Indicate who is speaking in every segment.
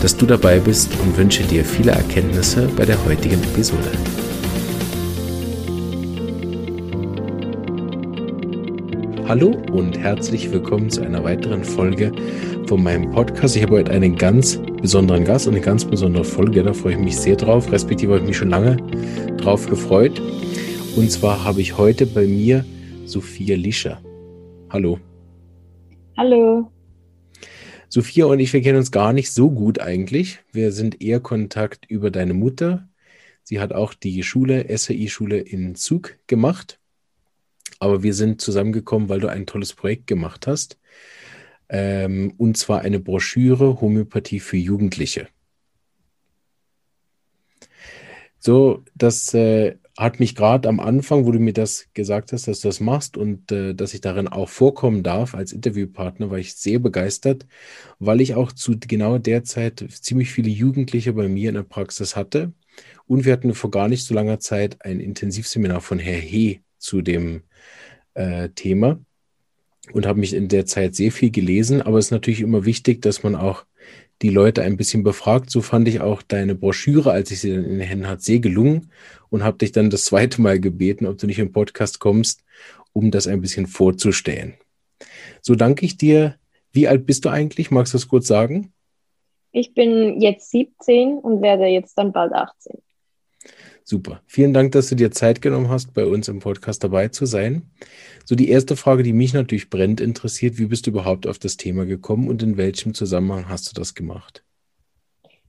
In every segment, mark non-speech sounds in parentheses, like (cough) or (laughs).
Speaker 1: dass du dabei bist und wünsche dir viele Erkenntnisse bei der heutigen Episode. Hallo und herzlich willkommen zu einer weiteren Folge von meinem Podcast. Ich habe heute einen ganz besonderen Gast eine ganz besondere Folge. Da freue ich mich sehr drauf, respektive habe ich mich schon lange drauf gefreut. Und zwar habe ich heute bei mir Sophia Lischer. Hallo.
Speaker 2: Hallo.
Speaker 1: Sophia und ich, wir kennen uns gar nicht so gut eigentlich. Wir sind eher Kontakt über deine Mutter. Sie hat auch die Schule, SAI-Schule in Zug gemacht. Aber wir sind zusammengekommen, weil du ein tolles Projekt gemacht hast. Ähm, und zwar eine Broschüre Homöopathie für Jugendliche. So, das äh, hat mich gerade am Anfang, wo du mir das gesagt hast, dass du das machst und äh, dass ich darin auch vorkommen darf als Interviewpartner, war ich sehr begeistert, weil ich auch zu genau der Zeit ziemlich viele Jugendliche bei mir in der Praxis hatte. Und wir hatten vor gar nicht so langer Zeit ein Intensivseminar von Herr He zu dem äh, Thema und habe mich in der Zeit sehr viel gelesen. Aber es ist natürlich immer wichtig, dass man auch die Leute ein bisschen befragt. So fand ich auch deine Broschüre, als ich sie dann in den Händen hatte, sehr gelungen und habe dich dann das zweite Mal gebeten, ob du nicht im Podcast kommst, um das ein bisschen vorzustellen. So danke ich dir. Wie alt bist du eigentlich? Magst du das kurz sagen?
Speaker 2: Ich bin jetzt 17 und werde jetzt dann bald 18.
Speaker 1: Super. Vielen Dank, dass du dir Zeit genommen hast, bei uns im Podcast dabei zu sein. So, die erste Frage, die mich natürlich brennt, interessiert, wie bist du überhaupt auf das Thema gekommen und in welchem Zusammenhang hast du das gemacht?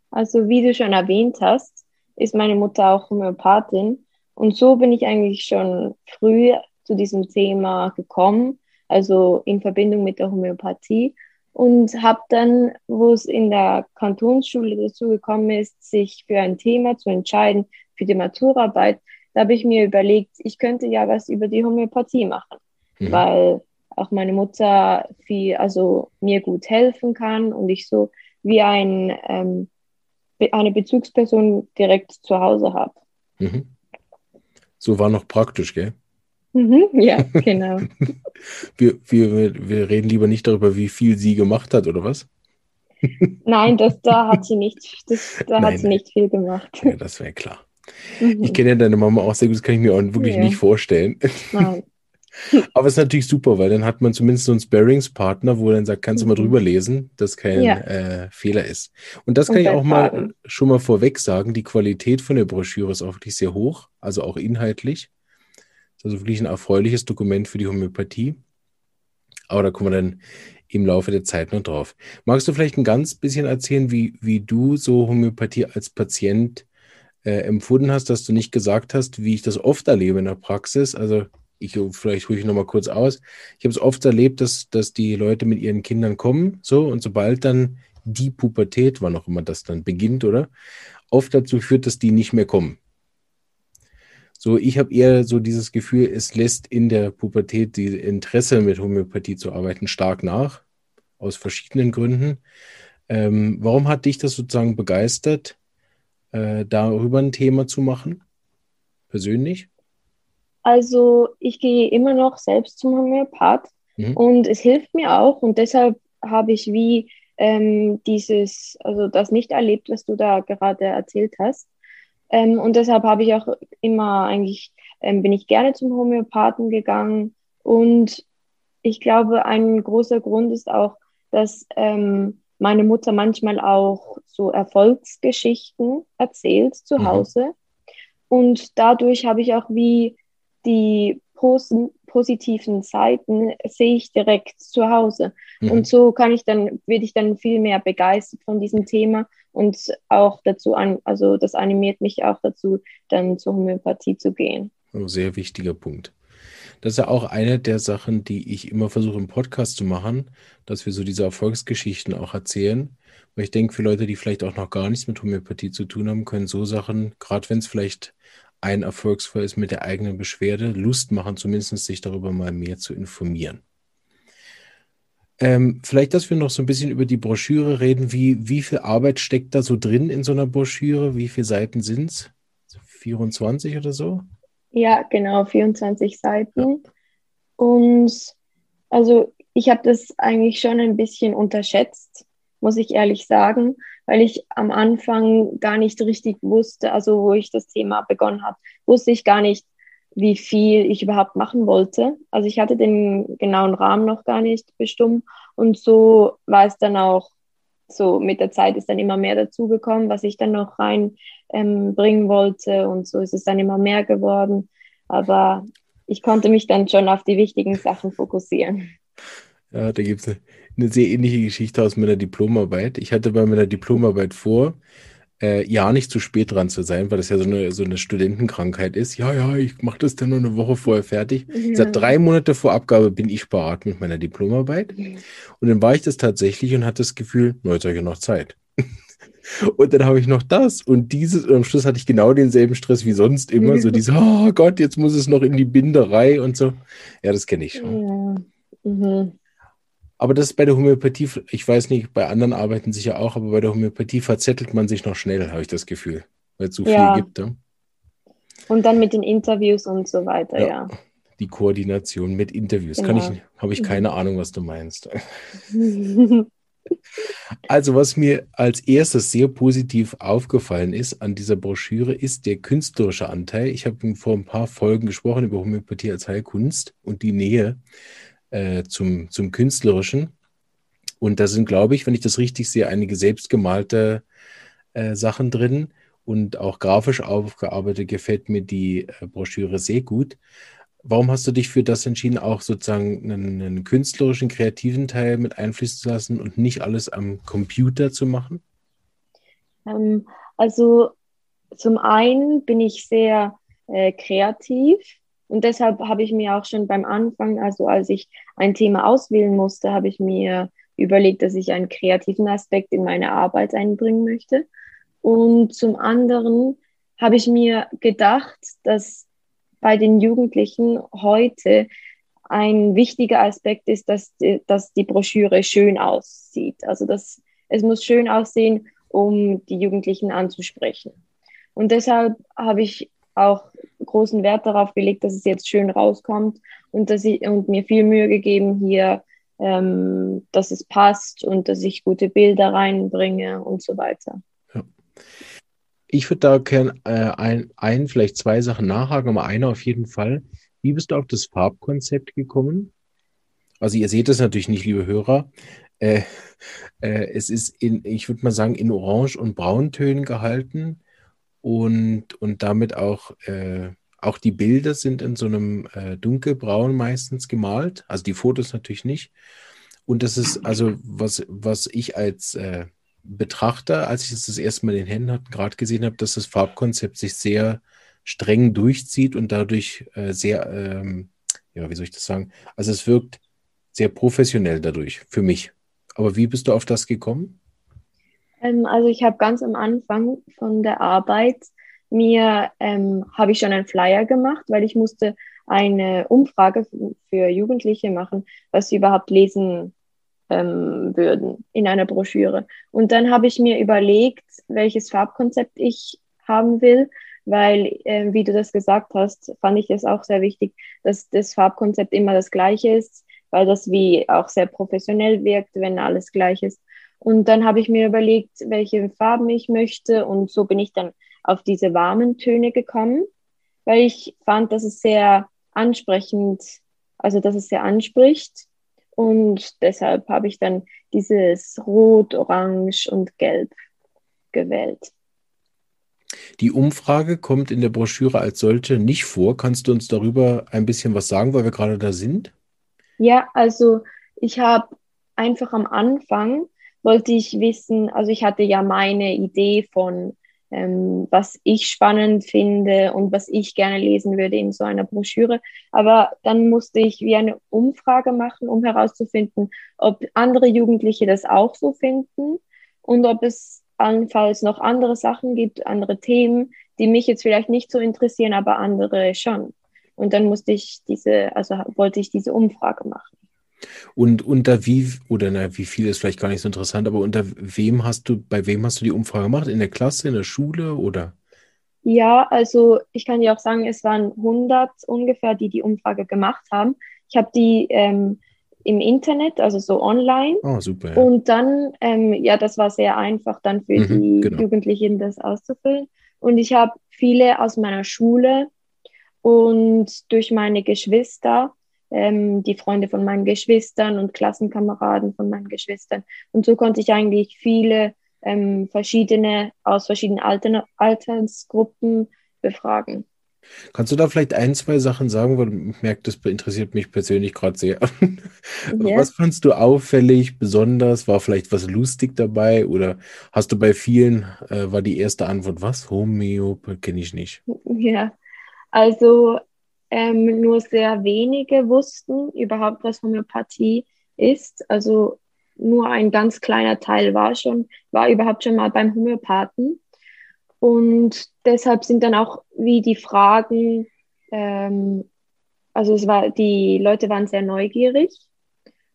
Speaker 2: Also, wie du schon erwähnt hast, ist meine Mutter auch Homöopathin. Und so bin ich eigentlich schon früh zu diesem Thema gekommen, also in Verbindung mit der Homöopathie. Und habe dann, wo es in der Kantonsschule dazu gekommen ist, sich für ein Thema zu entscheiden, für die Maturarbeit, da habe ich mir überlegt, ich könnte ja was über die Homöopathie machen, mhm. weil auch meine Mutter viel, also mir gut helfen kann und ich so wie ein, ähm, eine Bezugsperson direkt zu Hause habe. Mhm.
Speaker 1: So war noch praktisch, gell?
Speaker 2: Mhm, ja, genau. (laughs)
Speaker 1: wir, wir, wir reden lieber nicht darüber, wie viel sie gemacht hat, oder was?
Speaker 2: Nein, das, da hat sie nicht, das, da (laughs) Nein, hat sie nicht viel gemacht.
Speaker 1: Ja, das wäre klar. Mhm. Ich kenne ja deine Mama auch sehr gut, das kann ich mir auch wirklich ja. nicht vorstellen. Nein. (laughs) Aber es ist natürlich super, weil dann hat man zumindest so einen Sparings-Partner, wo er dann sagt, kannst du mal mhm. drüber lesen, dass kein ja. äh, Fehler ist. Und das kann Und ich auch mal schon mal vorweg sagen, die Qualität von der Broschüre ist auch wirklich sehr hoch, also auch inhaltlich. Das ist also wirklich ein erfreuliches Dokument für die Homöopathie. Aber da kommen wir dann im Laufe der Zeit noch drauf. Magst du vielleicht ein ganz bisschen erzählen, wie, wie du so Homöopathie als Patient äh, empfunden hast, dass du nicht gesagt hast, wie ich das oft erlebe in der Praxis. Also ich, vielleicht hole ich nochmal kurz aus. Ich habe es oft erlebt, dass, dass die Leute mit ihren Kindern kommen, so, und sobald dann die Pubertät, wann auch immer das dann beginnt, oder? Oft dazu führt, dass die nicht mehr kommen. So, ich habe eher so dieses Gefühl, es lässt in der Pubertät die Interesse mit Homöopathie zu arbeiten stark nach, aus verschiedenen Gründen. Ähm, warum hat dich das sozusagen begeistert? Äh, darüber ein Thema zu machen? Persönlich?
Speaker 2: Also ich gehe immer noch selbst zum Homöopath mhm. und es hilft mir auch und deshalb habe ich wie ähm, dieses, also das nicht erlebt, was du da gerade erzählt hast. Ähm, und deshalb habe ich auch immer eigentlich, ähm, bin ich gerne zum Homöopathen gegangen und ich glaube, ein großer Grund ist auch, dass ähm, meine Mutter manchmal auch so Erfolgsgeschichten erzählt zu mhm. Hause. Und dadurch habe ich auch wie die pos positiven Seiten sehe ich direkt zu Hause. Mhm. Und so kann ich dann, werde ich dann viel mehr begeistert von diesem Thema und auch dazu an, also das animiert mich auch dazu, dann zur Homöopathie zu gehen.
Speaker 1: Oh, sehr wichtiger Punkt. Das ist ja auch eine der Sachen, die ich immer versuche im Podcast zu machen, dass wir so diese Erfolgsgeschichten auch erzählen. Weil ich denke, für Leute, die vielleicht auch noch gar nichts mit Homöopathie zu tun haben, können so Sachen, gerade wenn es vielleicht ein Erfolgsfall ist mit der eigenen Beschwerde, Lust machen, zumindest sich darüber mal mehr zu informieren. Ähm, vielleicht, dass wir noch so ein bisschen über die Broschüre reden. Wie, wie viel Arbeit steckt da so drin in so einer Broschüre? Wie viele Seiten sind es? 24 oder so?
Speaker 2: Ja, genau, 24 Seiten. Ja. Und also ich habe das eigentlich schon ein bisschen unterschätzt, muss ich ehrlich sagen, weil ich am Anfang gar nicht richtig wusste, also wo ich das Thema begonnen habe, wusste ich gar nicht, wie viel ich überhaupt machen wollte. Also ich hatte den genauen Rahmen noch gar nicht bestimmt und so war es dann auch so mit der Zeit ist dann immer mehr dazugekommen, was ich dann noch reinbringen ähm, wollte und so ist es dann immer mehr geworden. Aber ich konnte mich dann schon auf die wichtigen Sachen fokussieren.
Speaker 1: Ja, da gibt es eine, eine sehr ähnliche Geschichte aus meiner Diplomarbeit. Ich hatte bei meiner Diplomarbeit vor, äh, ja nicht zu spät dran zu sein, weil das ja so eine, so eine Studentenkrankheit ist. Ja, ja, ich mache das dann nur eine Woche vorher fertig. Ja. Seit drei Monate vor Abgabe bin ich parat mit meiner Diplomarbeit. Und dann war ich das tatsächlich und hatte das Gefühl, na, jetzt habe ich ja noch Zeit. (laughs) Und dann habe ich noch das und dieses und am Schluss hatte ich genau denselben Stress wie sonst immer. So diese, (laughs) oh Gott, jetzt muss es noch in die Binderei und so. Ja, das kenne ich schon. Ja. Mhm. Aber das ist bei der Homöopathie, ich weiß nicht, bei anderen arbeiten sicher auch, aber bei der Homöopathie verzettelt man sich noch schnell, habe ich das Gefühl, weil es so ja. viel gibt. Ja?
Speaker 2: Und dann mit den Interviews und so weiter, ja. ja.
Speaker 1: Die Koordination mit Interviews. Genau. Kann ich, habe ich keine Ahnung, was du meinst. (laughs) also, was mir als erstes sehr positiv aufgefallen ist an dieser Broschüre, ist der künstlerische Anteil. Ich habe vor ein paar Folgen gesprochen über Homöopathie als Heilkunst und die Nähe äh, zum, zum Künstlerischen. Und da sind, glaube ich, wenn ich das richtig sehe, einige selbstgemalte äh, Sachen drin und auch grafisch aufgearbeitet gefällt mir die äh, Broschüre sehr gut. Warum hast du dich für das entschieden, auch sozusagen einen, einen, künstlerischen, kreativen Teil mit einfließen zu lassen und nicht alles am Computer zu machen?
Speaker 2: Ähm, also zum einen bin ich sehr äh, kreativ und deshalb habe ich mir auch schon beim Anfang, also als ich ein Thema auswählen musste, habe ich mir überlegt, dass ich einen kreativen Aspekt in meine Arbeit einbringen möchte. Und zum anderen habe ich mir gedacht, dass bei den Jugendlichen heute ein wichtiger Aspekt ist, dass die, dass die Broschüre schön aussieht. Also dass es muss schön aussehen, um die Jugendlichen anzusprechen. Und deshalb habe ich auch großen Wert darauf gelegt, dass es jetzt schön rauskommt und dass ich und mir viel Mühe gegeben hier, ähm, dass es passt und dass ich gute Bilder reinbringe und so weiter. Ja.
Speaker 1: Ich würde da gerne äh, ein, ein, vielleicht zwei Sachen nachhaken, aber eine auf jeden Fall. Wie bist du auf das Farbkonzept gekommen? Also ihr seht es natürlich nicht, liebe Hörer. Äh, äh, es ist in, ich würde mal sagen, in Orange- und Brauntönen gehalten und, und damit auch, äh, auch die Bilder sind in so einem äh, dunkelbraun meistens gemalt, also die Fotos natürlich nicht. Und das ist also, was, was ich als äh, Betrachter, als ich es das erste Mal in den Händen hatte, gerade gesehen habe, dass das Farbkonzept sich sehr streng durchzieht und dadurch äh, sehr, ähm, ja, wie soll ich das sagen? Also es wirkt sehr professionell dadurch, für mich. Aber wie bist du auf das gekommen?
Speaker 2: Ähm, also ich habe ganz am Anfang von der Arbeit mir ähm, habe ich schon einen Flyer gemacht, weil ich musste eine Umfrage für Jugendliche machen, was sie überhaupt lesen ähm, würden in einer Broschüre. Und dann habe ich mir überlegt, welches Farbkonzept ich haben will, weil, äh, wie du das gesagt hast, fand ich es auch sehr wichtig, dass das Farbkonzept immer das gleiche ist, weil das wie auch sehr professionell wirkt, wenn alles gleich ist. Und dann habe ich mir überlegt, welche Farben ich möchte. Und so bin ich dann auf diese warmen Töne gekommen, weil ich fand, dass es sehr ansprechend, also dass es sehr anspricht. Und deshalb habe ich dann dieses Rot, Orange und Gelb gewählt.
Speaker 1: Die Umfrage kommt in der Broschüre als solche nicht vor. Kannst du uns darüber ein bisschen was sagen, weil wir gerade da sind?
Speaker 2: Ja, also ich habe einfach am Anfang wollte ich wissen, also ich hatte ja meine Idee von, ähm, was ich spannend finde und was ich gerne lesen würde in so einer Broschüre. Aber dann musste ich wie eine Umfrage machen, um herauszufinden, ob andere Jugendliche das auch so finden und ob es allenfalls noch andere Sachen gibt, andere Themen, die mich jetzt vielleicht nicht so interessieren, aber andere schon. Und dann musste ich diese, also wollte ich diese Umfrage machen.
Speaker 1: Und unter wie, oder na, wie viel ist vielleicht gar nicht so interessant, aber unter wem hast du, bei wem hast du die Umfrage gemacht? In der Klasse, in der Schule oder?
Speaker 2: Ja, also ich kann dir auch sagen, es waren 100 ungefähr, die die Umfrage gemacht haben. Ich habe die ähm, im Internet, also so online.
Speaker 1: Oh, super.
Speaker 2: Ja. Und dann, ähm, ja, das war sehr einfach dann für mhm, die genau. Jugendlichen, das auszufüllen. Und ich habe viele aus meiner Schule und durch meine Geschwister ähm, die Freunde von meinen Geschwistern und Klassenkameraden von meinen Geschwistern. Und so konnte ich eigentlich viele ähm, verschiedene, aus verschiedenen Alter, Altersgruppen befragen.
Speaker 1: Kannst du da vielleicht ein, zwei Sachen sagen, weil ich merke, das interessiert mich persönlich gerade sehr. Yeah. Was fandst du auffällig, besonders? War vielleicht was lustig dabei oder hast du bei vielen, äh, war die erste Antwort was? Homöopathie kenne ich nicht.
Speaker 2: Ja, also ähm, nur sehr wenige wussten überhaupt, was Homöopathie ist. Also nur ein ganz kleiner Teil war schon, war überhaupt schon mal beim Homöopathen. Und deshalb sind dann auch wie die Fragen, ähm, also es war, die Leute waren sehr neugierig,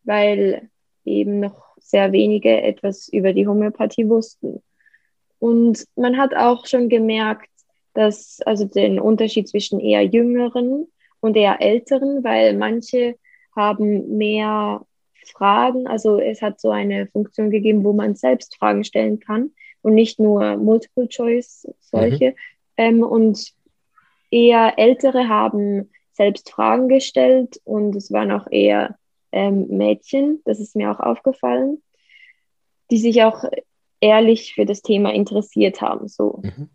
Speaker 2: weil eben noch sehr wenige etwas über die Homöopathie wussten. Und man hat auch schon gemerkt, dass also den Unterschied zwischen eher jüngeren und eher älteren, weil manche haben mehr Fragen, also es hat so eine Funktion gegeben, wo man selbst Fragen stellen kann und nicht nur Multiple Choice solche. Mhm. Ähm, und eher ältere haben selbst Fragen gestellt und es waren auch eher ähm, Mädchen, das ist mir auch aufgefallen, die sich auch ehrlich für das Thema interessiert haben. So. Mhm.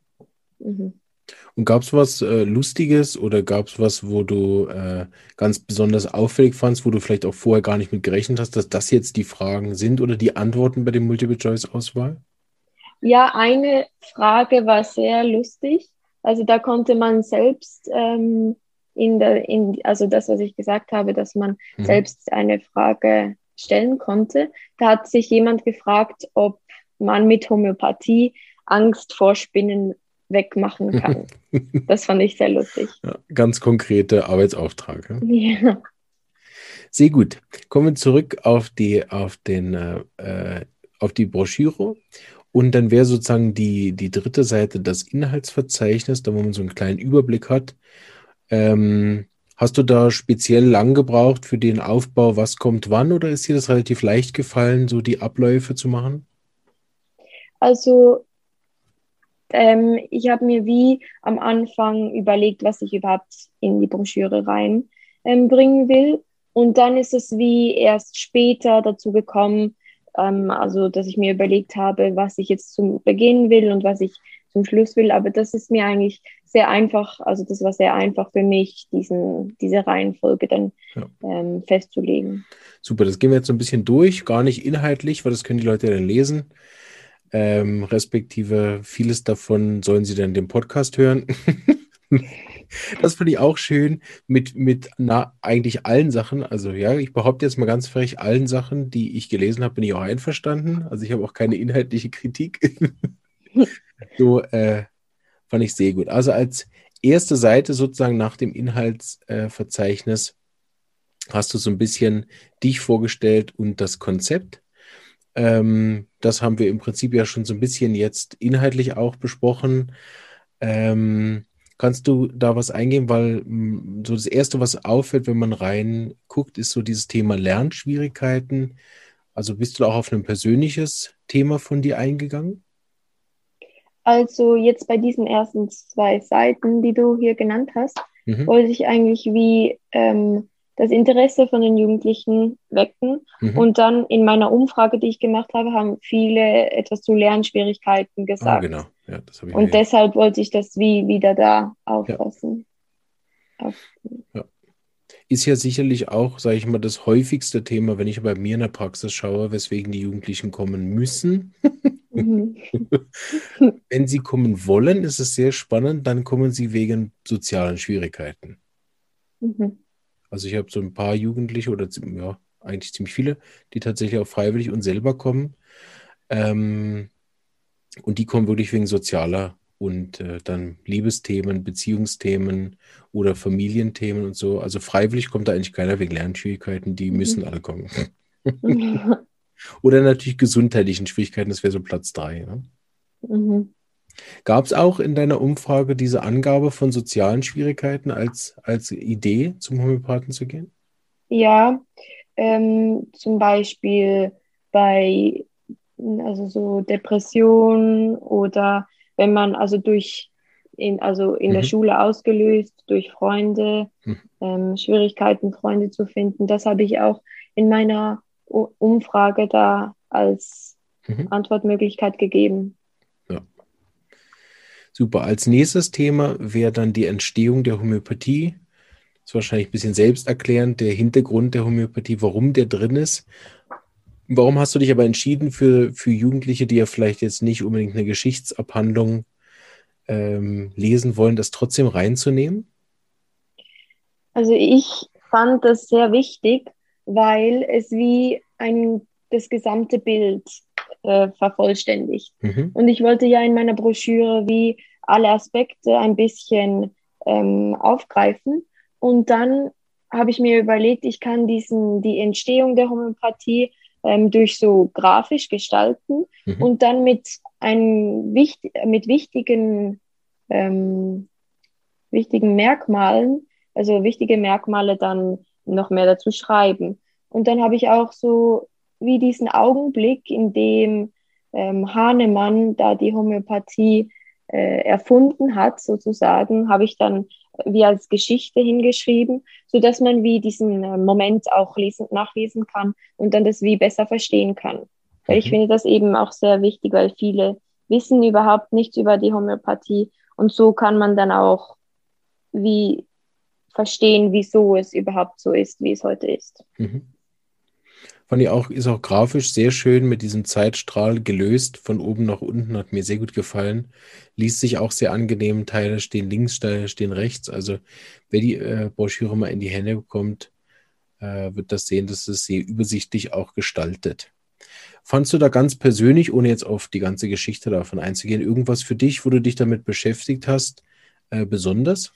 Speaker 1: Mhm. Und gab es was äh, Lustiges oder gab es was, wo du äh, ganz besonders auffällig fandst, wo du vielleicht auch vorher gar nicht mit gerechnet hast, dass das jetzt die Fragen sind oder die Antworten bei der Multiple-Choice-Auswahl?
Speaker 2: Ja, eine Frage war sehr lustig. Also da konnte man selbst ähm, in der, in, also das, was ich gesagt habe, dass man mhm. selbst eine Frage stellen konnte. Da hat sich jemand gefragt, ob man mit Homöopathie Angst vor Spinnen wegmachen (laughs) kann. das fand ich sehr lustig.
Speaker 1: Ja, ganz konkrete Arbeitsauftrag. Ja. Sehr gut. Kommen wir zurück auf die, auf den, äh, auf die Broschüre. Und dann wäre sozusagen die, die dritte Seite das Inhaltsverzeichnis, da wo man so einen kleinen Überblick hat. Ähm, hast du da speziell lang gebraucht für den Aufbau, was kommt wann, oder ist dir das relativ leicht gefallen, so die Abläufe zu machen?
Speaker 2: Also ähm, ich habe mir wie am Anfang überlegt, was ich überhaupt in die Broschüre reinbringen ähm, will. Und dann ist es wie erst später dazu gekommen, ähm, also dass ich mir überlegt habe, was ich jetzt zum Beginn will und was ich zum Schluss will. Aber das ist mir eigentlich sehr einfach, also das war sehr einfach für mich, diesen, diese Reihenfolge dann ja. ähm, festzulegen.
Speaker 1: Super, das gehen wir jetzt so ein bisschen durch, gar nicht inhaltlich, weil das können die Leute dann lesen ähm, respektive vieles davon sollen sie dann den Podcast hören. (laughs) das finde ich auch schön mit, mit na, eigentlich allen Sachen. Also ja, ich behaupte jetzt mal ganz frech, allen Sachen, die ich gelesen habe, bin ich auch einverstanden. Also ich habe auch keine inhaltliche Kritik. (laughs) so äh, fand ich sehr gut. Also als erste Seite sozusagen nach dem Inhaltsverzeichnis äh, hast du so ein bisschen dich vorgestellt und das Konzept. Ähm, das haben wir im Prinzip ja schon so ein bisschen jetzt inhaltlich auch besprochen. Ähm, kannst du da was eingehen? Weil mm, so das Erste, was auffällt, wenn man reinguckt, ist so dieses Thema Lernschwierigkeiten. Also bist du auch auf ein persönliches Thema von dir eingegangen?
Speaker 2: Also jetzt bei diesen ersten zwei Seiten, die du hier genannt hast, mhm. wollte ich eigentlich wie ähm, das Interesse von den Jugendlichen wecken. Mhm. Und dann in meiner Umfrage, die ich gemacht habe, haben viele etwas zu Lernschwierigkeiten gesagt. Ah, genau. Ja, das ich Und deshalb wollte ich das wie wieder da auffassen.
Speaker 1: Ja. ja. ist ja sicherlich auch, sage ich mal, das häufigste Thema, wenn ich bei mir in der Praxis schaue, weswegen die Jugendlichen kommen müssen. (laughs) Mhm. wenn sie kommen wollen, ist es sehr spannend, dann kommen sie wegen sozialen Schwierigkeiten. Mhm. Also ich habe so ein paar Jugendliche oder ja, eigentlich ziemlich viele, die tatsächlich auch freiwillig und selber kommen. Ähm, und die kommen wirklich wegen sozialer und äh, dann Liebesthemen, Beziehungsthemen oder Familienthemen und so. Also freiwillig kommt da eigentlich keiner wegen Lernschwierigkeiten, die mhm. müssen alle kommen. (laughs) oder natürlich gesundheitlichen Schwierigkeiten, das wäre so Platz drei. Ne? Mhm. Gab es auch in deiner Umfrage diese Angabe von sozialen Schwierigkeiten als, als Idee, zum Homöopathen zu gehen?
Speaker 2: Ja, ähm, zum Beispiel bei also so Depressionen oder wenn man also durch in, also in mhm. der Schule ausgelöst durch Freunde, mhm. ähm, Schwierigkeiten, Freunde zu finden. Das habe ich auch in meiner Umfrage da als mhm. Antwortmöglichkeit gegeben.
Speaker 1: Super. Als nächstes Thema wäre dann die Entstehung der Homöopathie. Das ist wahrscheinlich ein bisschen selbsterklärend, der Hintergrund der Homöopathie, warum der drin ist. Warum hast du dich aber entschieden für, für Jugendliche, die ja vielleicht jetzt nicht unbedingt eine Geschichtsabhandlung ähm, lesen wollen, das trotzdem reinzunehmen?
Speaker 2: Also ich fand das sehr wichtig, weil es wie ein, das gesamte Bild äh, vervollständigt. Mhm. Und ich wollte ja in meiner Broschüre wie alle Aspekte ein bisschen ähm, aufgreifen. Und dann habe ich mir überlegt, ich kann diesen, die Entstehung der Homöopathie ähm, durch so grafisch gestalten mhm. und dann mit, ein, mit wichtigen, ähm, wichtigen Merkmalen, also wichtige Merkmale dann noch mehr dazu schreiben. Und dann habe ich auch so wie diesen Augenblick, in dem ähm, Hahnemann da die Homöopathie äh, erfunden hat, sozusagen, habe ich dann wie als Geschichte hingeschrieben, so dass man wie diesen äh, Moment auch lesen, nachlesen kann und dann das wie besser verstehen kann. Weil ich mhm. finde das eben auch sehr wichtig, weil viele wissen überhaupt nichts über die Homöopathie und so kann man dann auch wie verstehen, wieso es überhaupt so ist, wie es heute ist. Mhm.
Speaker 1: Fand ich auch, ist auch grafisch sehr schön mit diesem Zeitstrahl gelöst, von oben nach unten, hat mir sehr gut gefallen. Liest sich auch sehr angenehm, Teile stehen links, Teile stehen rechts. Also wer die äh, Broschüre mal in die Hände bekommt, äh, wird das sehen, dass es sehr übersichtlich auch gestaltet. Fandst du da ganz persönlich, ohne jetzt auf die ganze Geschichte davon einzugehen, irgendwas für dich, wo du dich damit beschäftigt hast, äh, besonders?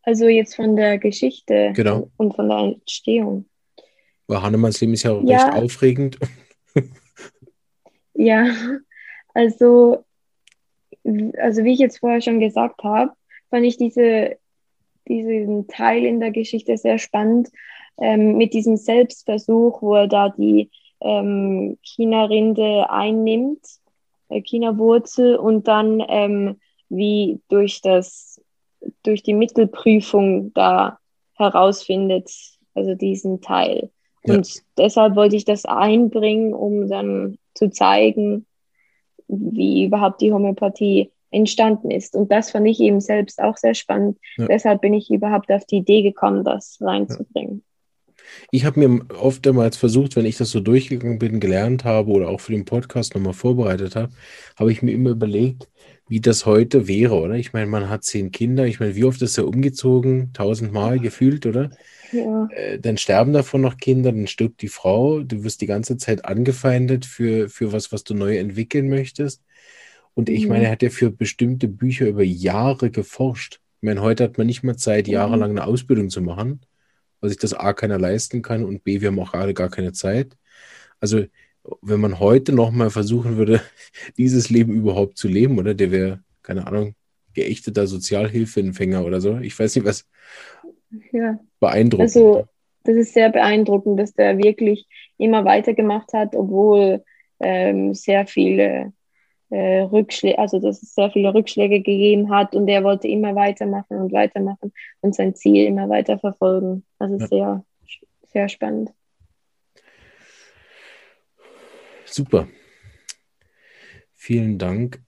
Speaker 2: Also jetzt von der Geschichte genau. und von der Entstehung.
Speaker 1: Weil Hannemanns Leben ist ja, ja. recht aufregend. (laughs)
Speaker 2: ja, also, also wie ich jetzt vorher schon gesagt habe, fand ich diese, diesen Teil in der Geschichte sehr spannend ähm, mit diesem Selbstversuch, wo er da die ähm, China-Rinde einnimmt, äh, China-Wurzel und dann ähm, wie durch das durch die Mittelprüfung da herausfindet, also diesen Teil. Und ja. deshalb wollte ich das einbringen, um dann zu zeigen, wie überhaupt die Homöopathie entstanden ist. Und das fand ich eben selbst auch sehr spannend. Ja. Deshalb bin ich überhaupt auf die Idee gekommen, das reinzubringen.
Speaker 1: Ich habe mir oftmals versucht, wenn ich das so durchgegangen bin, gelernt habe oder auch für den Podcast nochmal vorbereitet habe, habe ich mir immer überlegt, wie das heute wäre, oder? Ich meine, man hat zehn Kinder. Ich meine, wie oft ist er umgezogen? Tausendmal gefühlt, oder? Ja. Äh, dann sterben davon noch Kinder, dann stirbt die Frau. Du wirst die ganze Zeit angefeindet für, für was, was du neu entwickeln möchtest. Und ich mhm. meine, er hat ja für bestimmte Bücher über Jahre geforscht. Ich meine, heute hat man nicht mehr Zeit, jahrelang eine Ausbildung zu machen, weil sich das A keiner leisten kann und B, wir haben auch gerade gar keine Zeit. Also wenn man heute nochmal versuchen würde, (laughs) dieses Leben überhaupt zu leben, oder der wäre, keine Ahnung, geächteter Sozialhilfeempfänger oder so. Ich weiß nicht, was ja. beeindruckend.
Speaker 2: Also, das ist sehr beeindruckend, dass der wirklich immer weitergemacht hat, obwohl ähm, sehr viele äh, Rückschläge, also dass es sehr viele Rückschläge gegeben hat und er wollte immer weitermachen und weitermachen und sein Ziel immer weiter verfolgen. Also ja. sehr, sehr spannend.
Speaker 1: Super. Vielen Dank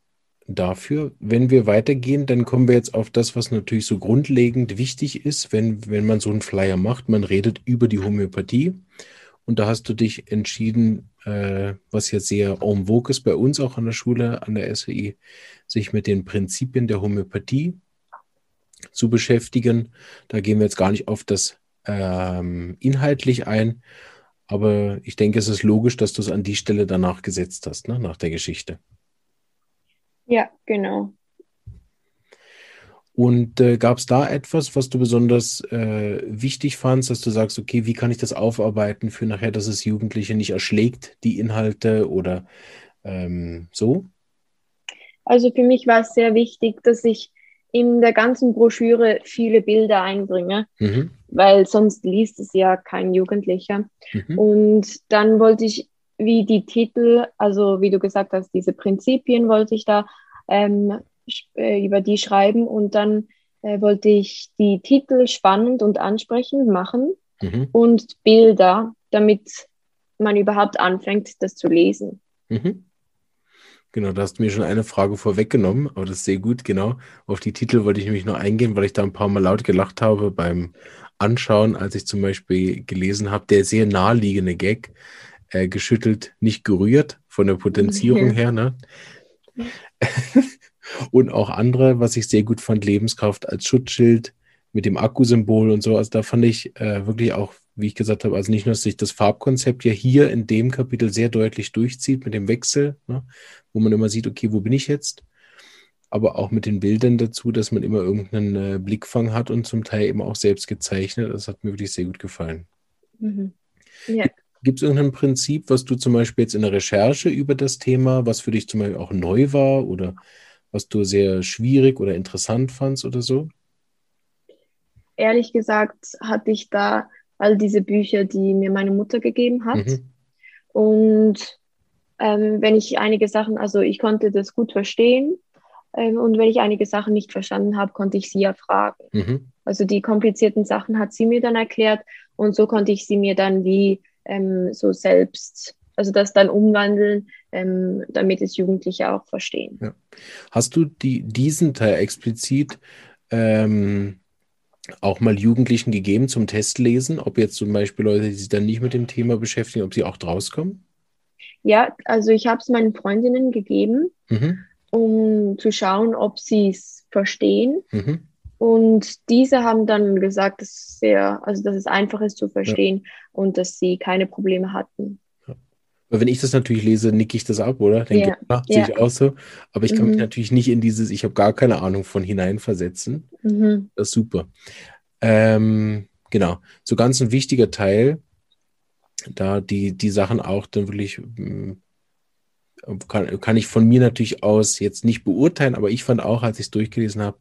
Speaker 1: dafür. Wenn wir weitergehen, dann kommen wir jetzt auf das, was natürlich so grundlegend wichtig ist, wenn, wenn man so einen Flyer macht. Man redet über die Homöopathie. Und da hast du dich entschieden, äh, was jetzt sehr en vogue ist bei uns auch an der Schule, an der SWI, sich mit den Prinzipien der Homöopathie zu beschäftigen. Da gehen wir jetzt gar nicht auf das ähm, inhaltlich ein, aber ich denke, es ist logisch, dass du es an die Stelle danach gesetzt hast, ne, nach der Geschichte.
Speaker 2: Ja, genau.
Speaker 1: Und äh, gab es da etwas, was du besonders äh, wichtig fandst, dass du sagst, okay, wie kann ich das aufarbeiten für nachher, dass es Jugendliche nicht erschlägt, die Inhalte oder ähm, so?
Speaker 2: Also für mich war es sehr wichtig, dass ich in der ganzen Broschüre viele Bilder einbringe, mhm. weil sonst liest es ja kein Jugendlicher. Mhm. Und dann wollte ich, wie die Titel, also wie du gesagt hast, diese Prinzipien wollte ich da ähm, äh, über die schreiben und dann äh, wollte ich die Titel spannend und ansprechend machen mhm. und Bilder, damit man überhaupt anfängt, das zu lesen. Mhm.
Speaker 1: Genau, da hast du mir schon eine Frage vorweggenommen, aber das ist sehr gut, genau. Auf die Titel wollte ich nämlich nur eingehen, weil ich da ein paar Mal laut gelacht habe beim Anschauen, als ich zum Beispiel gelesen habe, der sehr naheliegende Gag, äh, geschüttelt, nicht gerührt, von der Potenzierung (laughs) her, ne? Und auch andere, was ich sehr gut fand, Lebenskraft als Schutzschild mit dem Akkusymbol und so. Also da fand ich äh, wirklich auch wie ich gesagt habe, also nicht nur, dass sich das Farbkonzept ja hier in dem Kapitel sehr deutlich durchzieht mit dem Wechsel, ne, wo man immer sieht, okay, wo bin ich jetzt? Aber auch mit den Bildern dazu, dass man immer irgendeinen äh, Blickfang hat und zum Teil eben auch selbst gezeichnet. Das hat mir wirklich sehr gut gefallen. Mhm. Ja. Gibt es irgendein Prinzip, was du zum Beispiel jetzt in der Recherche über das Thema, was für dich zum Beispiel auch neu war oder was du sehr schwierig oder interessant fandst oder so?
Speaker 2: Ehrlich gesagt hatte ich da all diese Bücher, die mir meine Mutter gegeben hat. Mhm. Und ähm, wenn ich einige Sachen, also ich konnte das gut verstehen. Ähm, und wenn ich einige Sachen nicht verstanden habe, konnte ich sie ja fragen. Mhm. Also die komplizierten Sachen hat sie mir dann erklärt und so konnte ich sie mir dann wie ähm, so selbst, also das dann umwandeln, ähm, damit es Jugendliche auch verstehen. Ja.
Speaker 1: Hast du die, diesen Teil explizit ähm, auch mal Jugendlichen gegeben zum Testlesen, ob jetzt zum Beispiel Leute, die sich dann nicht mit dem Thema beschäftigen, ob sie auch draus kommen?
Speaker 2: Ja, also ich habe es meinen Freundinnen gegeben, mhm. um zu schauen, ob sie es verstehen. Mhm. Und diese haben dann gesagt, dass es sehr, also dass es einfach ist zu verstehen ja. und dass sie keine Probleme hatten.
Speaker 1: Wenn ich das natürlich lese, nicke ich das ab, oder? Denke, ja. ah, sehe ich auch so. Aber ich kann mhm. mich natürlich nicht in dieses, ich habe gar keine Ahnung von hineinversetzen. Mhm. Das ist super. Ähm, genau. So ganz ein wichtiger Teil, da die, die Sachen auch dann wirklich, hm, kann, kann ich von mir natürlich aus jetzt nicht beurteilen, aber ich fand auch, als ich es durchgelesen habe,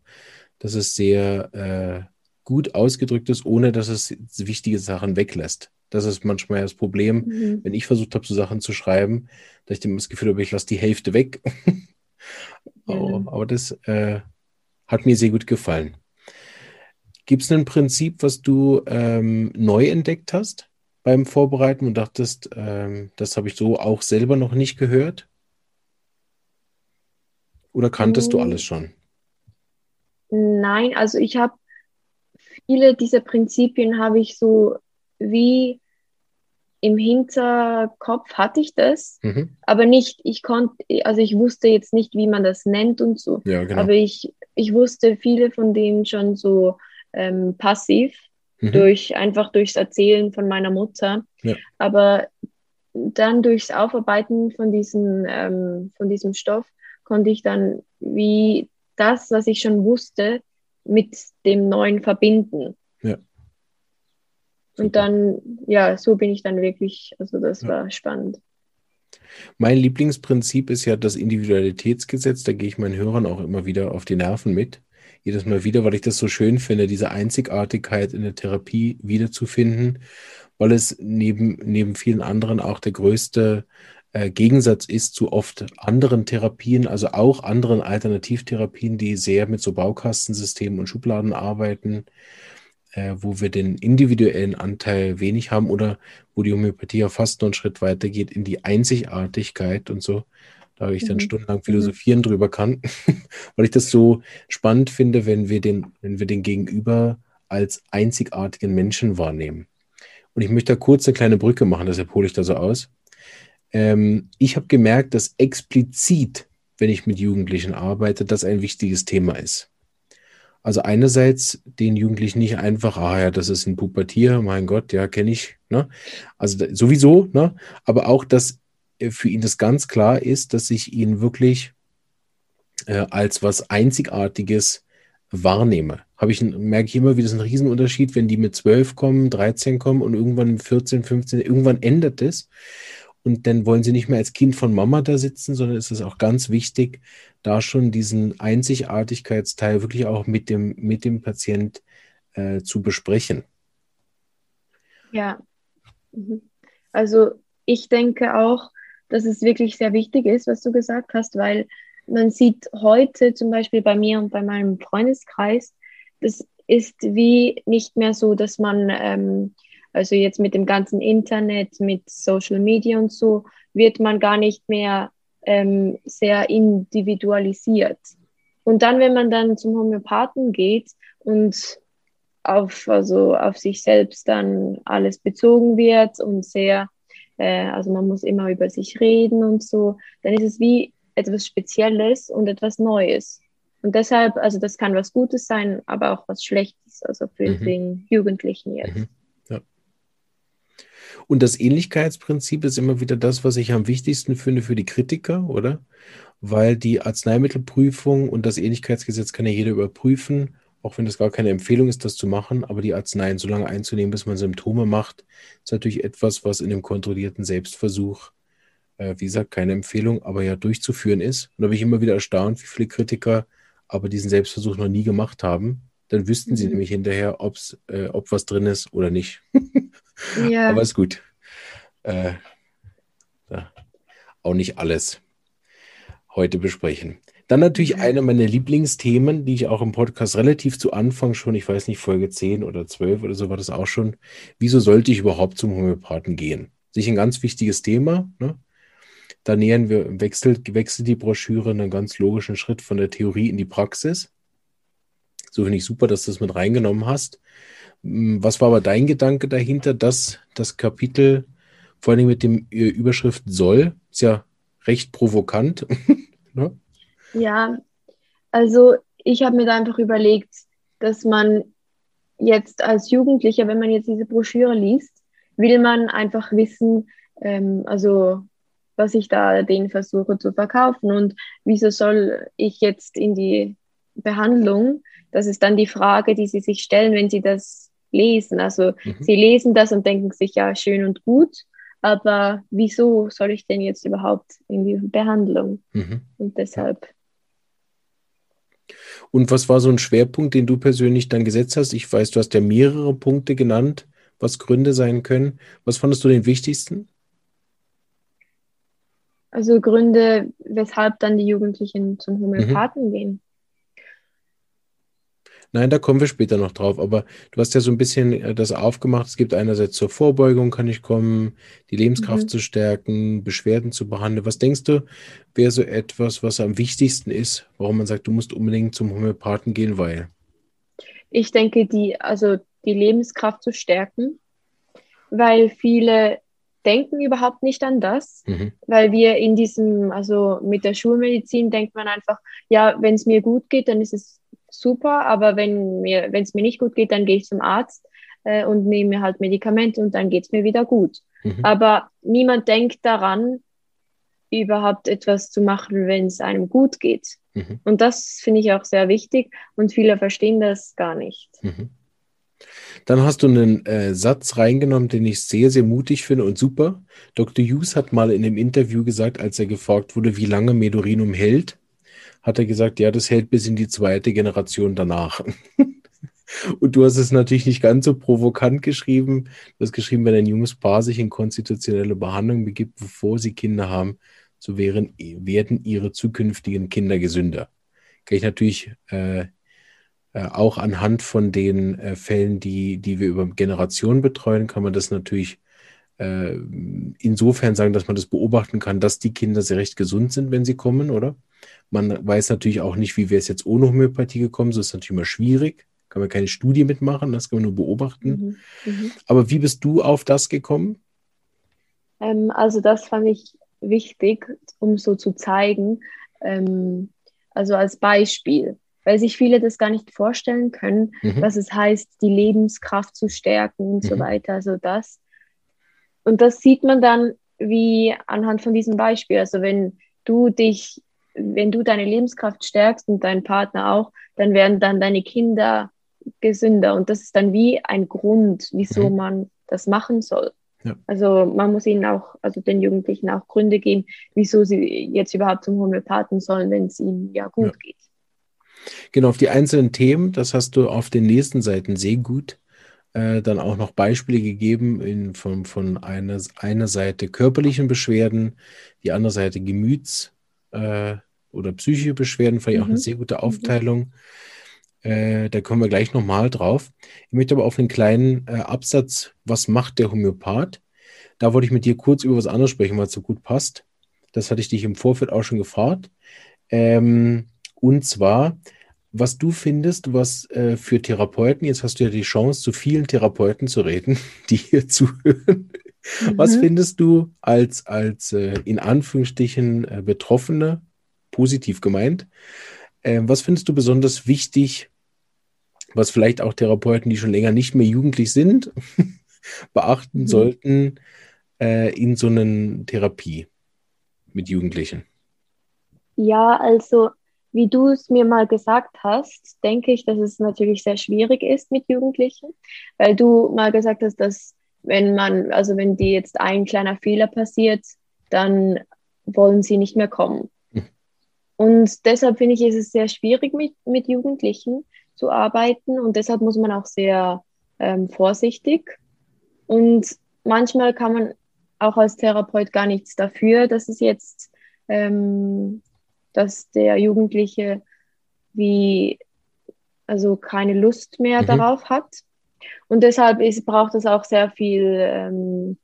Speaker 1: dass es sehr äh, gut ausgedrückt ist, ohne dass es wichtige Sachen weglässt. Das ist manchmal das Problem, mhm. wenn ich versucht habe, so Sachen zu schreiben, dass ich das Gefühl habe, ich lasse die Hälfte weg. (laughs) oh, aber das äh, hat mir sehr gut gefallen. Gibt es ein Prinzip, was du ähm, neu entdeckt hast beim Vorbereiten und dachtest, ähm, das habe ich so auch selber noch nicht gehört? Oder kanntest mhm. du alles schon?
Speaker 2: Nein, also ich habe viele dieser Prinzipien habe ich so wie im Hinterkopf hatte ich das, mhm. aber nicht, ich konnte, also ich wusste jetzt nicht, wie man das nennt und so. Ja, genau. Aber ich, ich wusste viele von denen schon so ähm, passiv, mhm. durch, einfach durchs Erzählen von meiner Mutter. Ja. Aber dann durchs Aufarbeiten von diesem, ähm, von diesem Stoff konnte ich dann wie das, was ich schon wusste, mit dem Neuen verbinden. Ja. Und dann, ja, so bin ich dann wirklich, also das ja. war spannend.
Speaker 1: Mein Lieblingsprinzip ist ja das Individualitätsgesetz. Da gehe ich meinen Hörern auch immer wieder auf die Nerven mit. Jedes Mal wieder, weil ich das so schön finde, diese Einzigartigkeit in der Therapie wiederzufinden, weil es neben, neben vielen anderen auch der größte äh, Gegensatz ist zu oft anderen Therapien, also auch anderen Alternativtherapien, die sehr mit so Baukastensystemen und Schubladen arbeiten, äh, wo wir den individuellen Anteil wenig haben oder wo die Homöopathie ja fast noch einen Schritt weiter geht in die Einzigartigkeit und so. da ich dann mhm. stundenlang mhm. philosophieren mhm. drüber kann, (laughs) weil ich das so spannend finde, wenn wir den, wenn wir den Gegenüber als einzigartigen Menschen wahrnehmen. Und ich möchte da kurz eine kleine Brücke machen, deshalb hole ich da so aus. Ähm, ich habe gemerkt, dass explizit, wenn ich mit Jugendlichen arbeite, das ein wichtiges Thema ist. Also einerseits den Jugendlichen nicht einfach, ah ja, das ist ein Pubertier, mein Gott, ja, kenne ich. Ne? Also sowieso, ne? aber auch, dass äh, für ihn das ganz klar ist, dass ich ihn wirklich äh, als was Einzigartiges wahrnehme. Habe ich, merke ich immer wieder, das ist ein Riesenunterschied, wenn die mit 12 kommen, 13 kommen und irgendwann 14, 15, irgendwann ändert es. Und dann wollen sie nicht mehr als Kind von Mama da sitzen, sondern es ist auch ganz wichtig, da schon diesen Einzigartigkeitsteil wirklich auch mit dem, mit dem Patient äh, zu besprechen.
Speaker 2: Ja, mhm. also ich denke auch, dass es wirklich sehr wichtig ist, was du gesagt hast, weil man sieht heute zum Beispiel bei mir und bei meinem Freundeskreis, das ist wie nicht mehr so, dass man, ähm, also jetzt mit dem ganzen Internet, mit Social Media und so, wird man gar nicht mehr ähm, sehr individualisiert. Und dann, wenn man dann zum Homöopathen geht und auf, also auf sich selbst dann alles bezogen wird und sehr äh, also man muss immer über sich reden und so, dann ist es wie etwas Spezielles und etwas Neues. Und deshalb, also das kann was Gutes sein, aber auch was Schlechtes, also für mhm. den Jugendlichen jetzt. Mhm.
Speaker 1: Und das Ähnlichkeitsprinzip ist immer wieder das, was ich am wichtigsten finde für die Kritiker, oder? Weil die Arzneimittelprüfung und das Ähnlichkeitsgesetz kann ja jeder überprüfen auch wenn das gar keine Empfehlung ist, das zu machen, aber die Arzneien so lange einzunehmen, bis man Symptome macht, ist natürlich etwas, was in dem kontrollierten Selbstversuch, äh, wie gesagt, keine Empfehlung, aber ja durchzuführen ist. Und da bin ich immer wieder erstaunt, wie viele Kritiker aber diesen Selbstversuch noch nie gemacht haben. Dann wüssten mhm. sie nämlich hinterher, ob's, äh, ob was drin ist oder nicht. (laughs) ja. Aber ist gut. Äh, ja. Auch nicht alles heute besprechen. Dann natürlich eine meiner Lieblingsthemen, die ich auch im Podcast relativ zu Anfang schon, ich weiß nicht, Folge 10 oder 12 oder so war das auch schon. Wieso sollte ich überhaupt zum Homöopathen gehen? Sich ein ganz wichtiges Thema. Ne? Da nähern wir, wechselt, wechselt die Broschüre einen ganz logischen Schritt von der Theorie in die Praxis. So finde ich super, dass du das mit reingenommen hast. Hm, was war aber dein Gedanke dahinter, dass das Kapitel vor allem mit dem äh, Überschrift soll, ist ja recht provokant. (laughs)
Speaker 2: ne? Ja, also ich habe mir da einfach überlegt, dass man jetzt als Jugendlicher, wenn man jetzt diese Broschüre liest, will man einfach wissen, ähm, also was ich da denen versuche zu verkaufen und wieso soll ich jetzt in die Behandlung? Das ist dann die Frage, die sie sich stellen, wenn sie das lesen. Also mhm. sie lesen das und denken sich, ja, schön und gut, aber wieso soll ich denn jetzt überhaupt in die Behandlung? Mhm. Und deshalb
Speaker 1: und was war so ein Schwerpunkt, den du persönlich dann gesetzt hast? Ich weiß, du hast ja mehrere Punkte genannt, was Gründe sein können. Was fandest du den wichtigsten?
Speaker 2: Also Gründe, weshalb dann die Jugendlichen zum Homöopathen mhm. gehen.
Speaker 1: Nein, da kommen wir später noch drauf. Aber du hast ja so ein bisschen äh, das aufgemacht. Es gibt einerseits zur Vorbeugung kann ich kommen, die Lebenskraft mhm. zu stärken, Beschwerden zu behandeln. Was denkst du, wäre so etwas, was am wichtigsten ist, warum man sagt, du musst unbedingt zum Homöopathen gehen, weil?
Speaker 2: Ich denke, die, also die Lebenskraft zu stärken, weil viele denken überhaupt nicht an das, mhm. weil wir in diesem, also mit der Schulmedizin denkt man einfach, ja, wenn es mir gut geht, dann ist es super, aber wenn mir, wenn es mir nicht gut geht, dann gehe ich zum Arzt äh, und nehme mir halt Medikamente und dann geht es mir wieder gut. Mhm. Aber niemand denkt daran, überhaupt etwas zu machen, wenn es einem gut geht. Mhm. Und das finde ich auch sehr wichtig und viele verstehen das gar nicht. Mhm.
Speaker 1: Dann hast du einen äh, Satz reingenommen, den ich sehr, sehr mutig finde und super. Dr. Hughes hat mal in einem Interview gesagt, als er gefragt wurde, wie lange Medorinum hält, hat er gesagt, ja, das hält bis in die zweite Generation danach. (laughs) Und du hast es natürlich nicht ganz so provokant geschrieben. Du hast geschrieben, wenn ein junges Paar sich in konstitutionelle Behandlung begibt, bevor sie Kinder haben, so wären, werden ihre zukünftigen Kinder gesünder. Kann ich natürlich äh, äh, auch anhand von den äh, Fällen, die, die wir über Generationen betreuen, kann man das natürlich äh, insofern sagen, dass man das beobachten kann, dass die Kinder sehr recht gesund sind, wenn sie kommen, oder? Man weiß natürlich auch nicht, wie wäre es jetzt ohne Homöopathie gekommen. So ist natürlich immer schwierig. Kann man keine Studie mitmachen, das kann man nur beobachten. Mhm. Mhm. Aber wie bist du auf das gekommen?
Speaker 2: Ähm, also das fand ich wichtig, um so zu zeigen, ähm, also als Beispiel, weil sich viele das gar nicht vorstellen können, mhm. was es heißt, die Lebenskraft zu stärken und mhm. so weiter. Also das. Und das sieht man dann wie anhand von diesem Beispiel. Also wenn du dich, wenn du deine Lebenskraft stärkst und dein Partner auch, dann werden dann deine Kinder gesünder. Und das ist dann wie ein Grund, wieso mhm. man das machen soll. Ja. Also man muss ihnen auch, also den Jugendlichen auch Gründe geben, wieso sie jetzt überhaupt zum Homöopathen sollen, wenn es ihnen ja gut ja. geht.
Speaker 1: Genau, auf die einzelnen Themen, das hast du auf den nächsten Seiten sehr gut äh, dann auch noch Beispiele gegeben in, von, von einer, einer Seite körperlichen Beschwerden, die andere Seite Gemüts- äh, oder psychische Beschwerden, vielleicht mhm. auch eine mhm. sehr gute mhm. Aufteilung. Mhm. Äh, da kommen wir gleich nochmal drauf. Ich möchte aber auf einen kleinen äh, Absatz, was macht der Homöopath? Da wollte ich mit dir kurz über was anderes sprechen, weil es so gut passt. Das hatte ich dich im Vorfeld auch schon gefragt. Ähm, und zwar, was du findest, was äh, für Therapeuten, jetzt hast du ja die Chance, zu vielen Therapeuten zu reden, (laughs) die hier zuhören. Mhm. Was findest du als, als äh, in Anführungsstrichen äh, Betroffene, positiv gemeint, äh, was findest du besonders wichtig was vielleicht auch Therapeuten, die schon länger nicht mehr jugendlich sind, (laughs) beachten mhm. sollten äh, in so einer Therapie mit Jugendlichen?
Speaker 2: Ja, also wie du es mir mal gesagt hast, denke ich, dass es natürlich sehr schwierig ist mit Jugendlichen, weil du mal gesagt hast, dass wenn man, also wenn dir jetzt ein kleiner Fehler passiert, dann wollen sie nicht mehr kommen. Mhm. Und deshalb finde ich, ist es sehr schwierig mit, mit Jugendlichen, zu arbeiten und deshalb muss man auch sehr ähm, vorsichtig. Und manchmal kann man auch als Therapeut gar nichts dafür, dass es jetzt, ähm, dass der Jugendliche wie, also keine Lust mehr mhm. darauf hat. Und deshalb ist, braucht es auch sehr viel, ähm,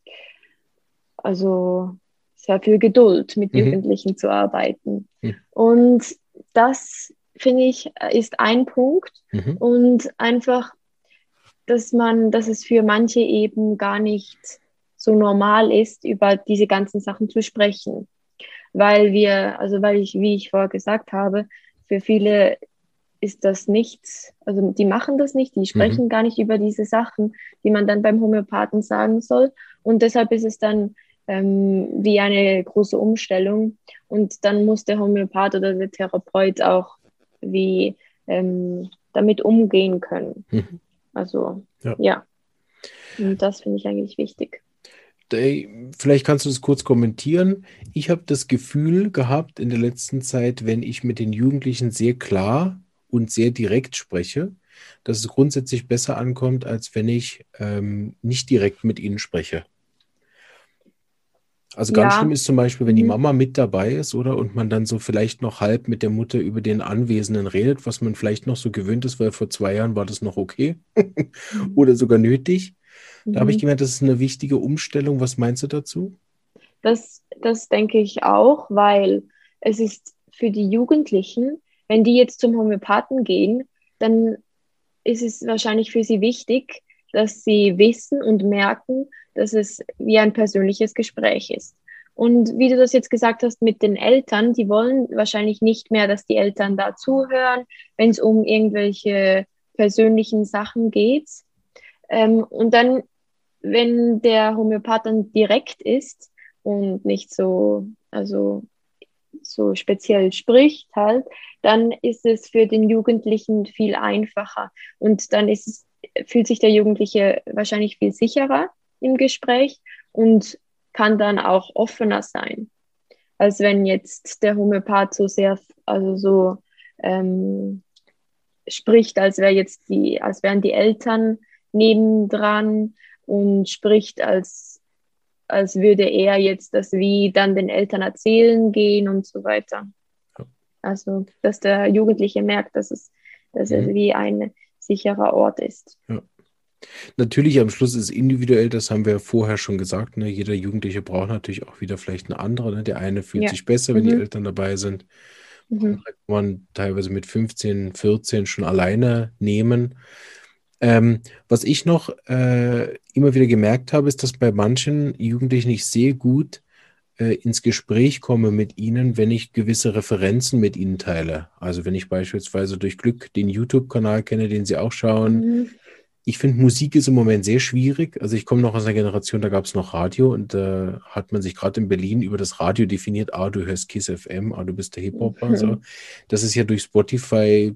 Speaker 2: also sehr viel Geduld, mit mhm. Jugendlichen zu arbeiten. Mhm. Und das finde ich, ist ein Punkt. Mhm. Und einfach, dass man, dass es für manche eben gar nicht so normal ist, über diese ganzen Sachen zu sprechen. Weil wir, also weil ich, wie ich vorher gesagt habe, für viele ist das nichts, also die machen das nicht, die sprechen mhm. gar nicht über diese Sachen, die man dann beim Homöopathen sagen soll. Und deshalb ist es dann ähm, wie eine große Umstellung. Und dann muss der Homöopath oder der Therapeut auch wie ähm, damit umgehen können. Mhm. Also ja. ja. Und das finde ich eigentlich wichtig.
Speaker 1: Vielleicht kannst du das kurz kommentieren. Ich habe das Gefühl gehabt in der letzten Zeit, wenn ich mit den Jugendlichen sehr klar und sehr direkt spreche, dass es grundsätzlich besser ankommt, als wenn ich ähm, nicht direkt mit ihnen spreche. Also ganz ja. schlimm ist zum Beispiel, wenn die mhm. Mama mit dabei ist, oder? Und man dann so vielleicht noch halb mit der Mutter über den Anwesenden redet, was man vielleicht noch so gewöhnt ist, weil vor zwei Jahren war das noch okay (laughs) oder sogar nötig. Da mhm. habe ich gemerkt, das ist eine wichtige Umstellung. Was meinst du dazu?
Speaker 2: Das, das denke ich auch, weil es ist für die Jugendlichen, wenn die jetzt zum Homöopathen gehen, dann ist es wahrscheinlich für sie wichtig, dass sie wissen und merken, dass es wie ein persönliches Gespräch ist. Und wie du das jetzt gesagt hast mit den Eltern, die wollen wahrscheinlich nicht mehr, dass die Eltern da zuhören, wenn es um irgendwelche persönlichen Sachen geht. Ähm, und dann, wenn der Homöopath dann direkt ist und nicht so, also so speziell spricht halt, dann ist es für den Jugendlichen viel einfacher. Und dann ist es, fühlt sich der Jugendliche wahrscheinlich viel sicherer im Gespräch und kann dann auch offener sein, als wenn jetzt der Homöopath so sehr, also so ähm, spricht, als wäre jetzt die, als wären die Eltern nebendran und spricht als als würde er jetzt das wie dann den Eltern erzählen gehen und so weiter. Also, dass der Jugendliche merkt, dass es, dass mhm. es wie ein sicherer Ort ist. Ja.
Speaker 1: Natürlich, am Schluss ist es individuell, das haben wir vorher schon gesagt. Ne? Jeder Jugendliche braucht natürlich auch wieder vielleicht eine andere. Ne? Der eine fühlt ja. sich besser, wenn mhm. die Eltern dabei sind. Mhm. kann man teilweise mit 15, 14 schon alleine nehmen. Ähm, was ich noch äh, immer wieder gemerkt habe, ist, dass bei manchen Jugendlichen ich sehr gut äh, ins Gespräch komme mit ihnen, wenn ich gewisse Referenzen mit ihnen teile. Also wenn ich beispielsweise durch Glück den YouTube-Kanal kenne, den sie auch schauen. Mhm. Ich finde, Musik ist im Moment sehr schwierig. Also ich komme noch aus einer Generation, da gab es noch Radio und da äh, hat man sich gerade in Berlin über das Radio definiert, ah, du hörst Kiss FM, ah, du bist der Hip-Hopper. Mhm. So. Das ist ja durch Spotify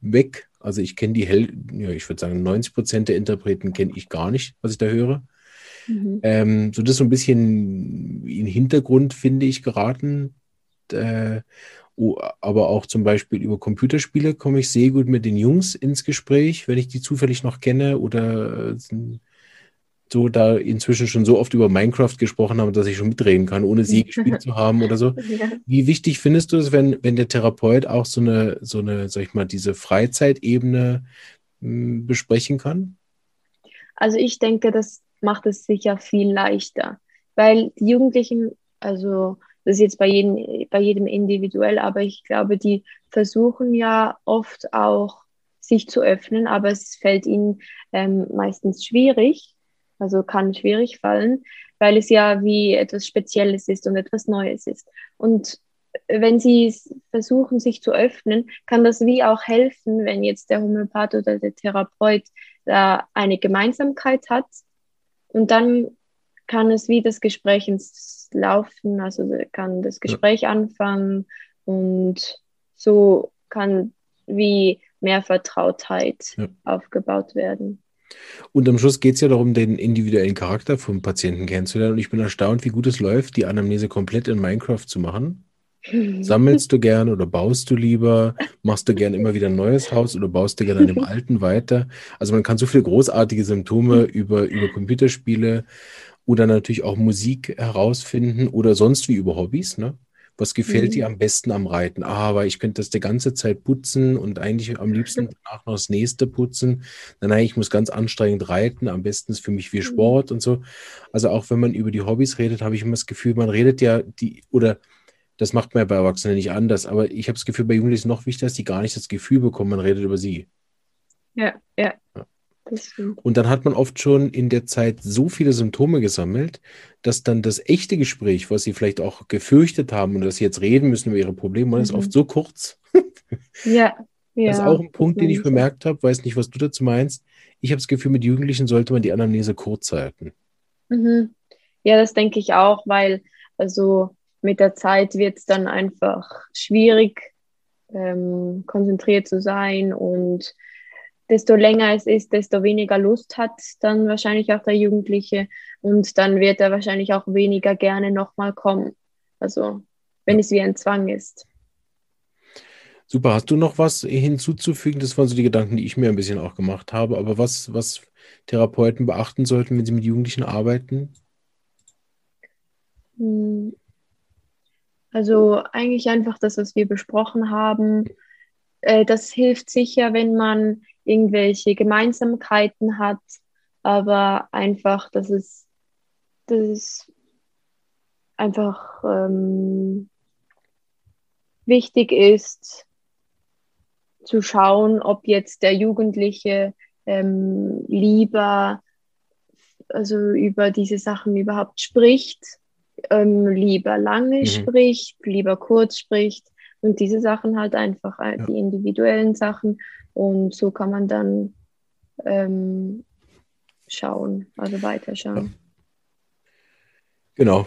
Speaker 1: weg. Also ich kenne die Hell, ja, ich würde sagen, 90 Prozent der Interpreten kenne ich gar nicht, was ich da höre. Mhm. Ähm, so das so ein bisschen in den Hintergrund, finde ich, geraten. Äh, aber auch zum Beispiel über Computerspiele komme ich sehr gut mit den Jungs ins Gespräch, wenn ich die zufällig noch kenne oder äh, so da inzwischen schon so oft über Minecraft gesprochen haben, dass ich schon mitreden kann, ohne sie (laughs) gespielt zu haben oder so. Ja. Wie wichtig findest du es, wenn, wenn der Therapeut auch so eine, so eine, sag ich mal, diese Freizeitebene mh, hm, besprechen kann?
Speaker 2: Also ich denke, das macht es sicher viel leichter, weil die Jugendlichen, also das ist jetzt bei jedem, bei jedem individuell, aber ich glaube, die versuchen ja oft auch sich zu öffnen, aber es fällt ihnen ähm, meistens schwierig also kann schwierig fallen, weil es ja wie etwas Spezielles ist und etwas Neues ist. Und wenn sie versuchen, sich zu öffnen, kann das wie auch helfen, wenn jetzt der Homöopath oder der Therapeut da eine Gemeinsamkeit hat. Und dann kann es wie das Gespräch ins Laufen, also kann das Gespräch ja. anfangen und so kann wie mehr Vertrautheit ja. aufgebaut werden.
Speaker 1: Und am Schluss geht es ja darum, den individuellen Charakter vom Patienten kennenzulernen. Und ich bin erstaunt, wie gut es läuft, die Anamnese komplett in Minecraft zu machen. (laughs) Sammelst du gern oder baust du lieber? Machst du gern immer wieder ein neues Haus oder baust du gern an dem alten weiter? Also man kann so viele großartige Symptome über, über Computerspiele oder natürlich auch Musik herausfinden oder sonst wie über Hobbys. Ne? Was gefällt mhm. dir am besten am Reiten? Ah, aber ich könnte das die ganze Zeit putzen und eigentlich am liebsten (laughs) danach noch das nächste putzen. Nein, nein, ich muss ganz anstrengend reiten. Am besten ist für mich wie mhm. Sport und so. Also auch wenn man über die Hobbys redet, habe ich immer das Gefühl, man redet ja die, oder das macht man ja bei Erwachsenen nicht anders, aber ich habe das Gefühl, bei Jugendlichen noch wichtiger, dass die gar nicht das Gefühl bekommen, man redet über sie.
Speaker 2: Ja, ja. ja.
Speaker 1: Und dann hat man oft schon in der Zeit so viele Symptome gesammelt, dass dann das echte Gespräch, was sie vielleicht auch gefürchtet haben und dass sie jetzt reden müssen über ihre Probleme, mhm. ist oft so kurz.
Speaker 2: ja. Ja, (laughs)
Speaker 1: das ist auch ein Punkt, den ich bemerkt habe. Weiß nicht, was du dazu meinst. Ich habe das Gefühl, mit Jugendlichen sollte man die Anamnese kurz halten.
Speaker 2: Mhm. Ja, das denke ich auch, weil also mit der Zeit wird es dann einfach schwierig, ähm, konzentriert zu sein und desto länger es ist, desto weniger Lust hat dann wahrscheinlich auch der Jugendliche und dann wird er wahrscheinlich auch weniger gerne nochmal kommen. Also wenn es wie ein Zwang ist.
Speaker 1: Super, hast du noch was hinzuzufügen? Das waren so die Gedanken, die ich mir ein bisschen auch gemacht habe. Aber was, was Therapeuten beachten sollten, wenn sie mit Jugendlichen arbeiten?
Speaker 2: Hm. Also eigentlich einfach das, was wir besprochen haben. Äh, das hilft sicher, wenn man irgendwelche Gemeinsamkeiten hat, aber einfach, dass es, dass es einfach ähm, wichtig ist, zu schauen, ob jetzt der Jugendliche ähm, lieber also über diese Sachen überhaupt spricht, ähm, lieber lange mhm. spricht, lieber kurz spricht und diese Sachen halt einfach, äh, ja. die individuellen Sachen und so kann man dann ähm, schauen, also weiterschauen. Ja.
Speaker 1: Genau.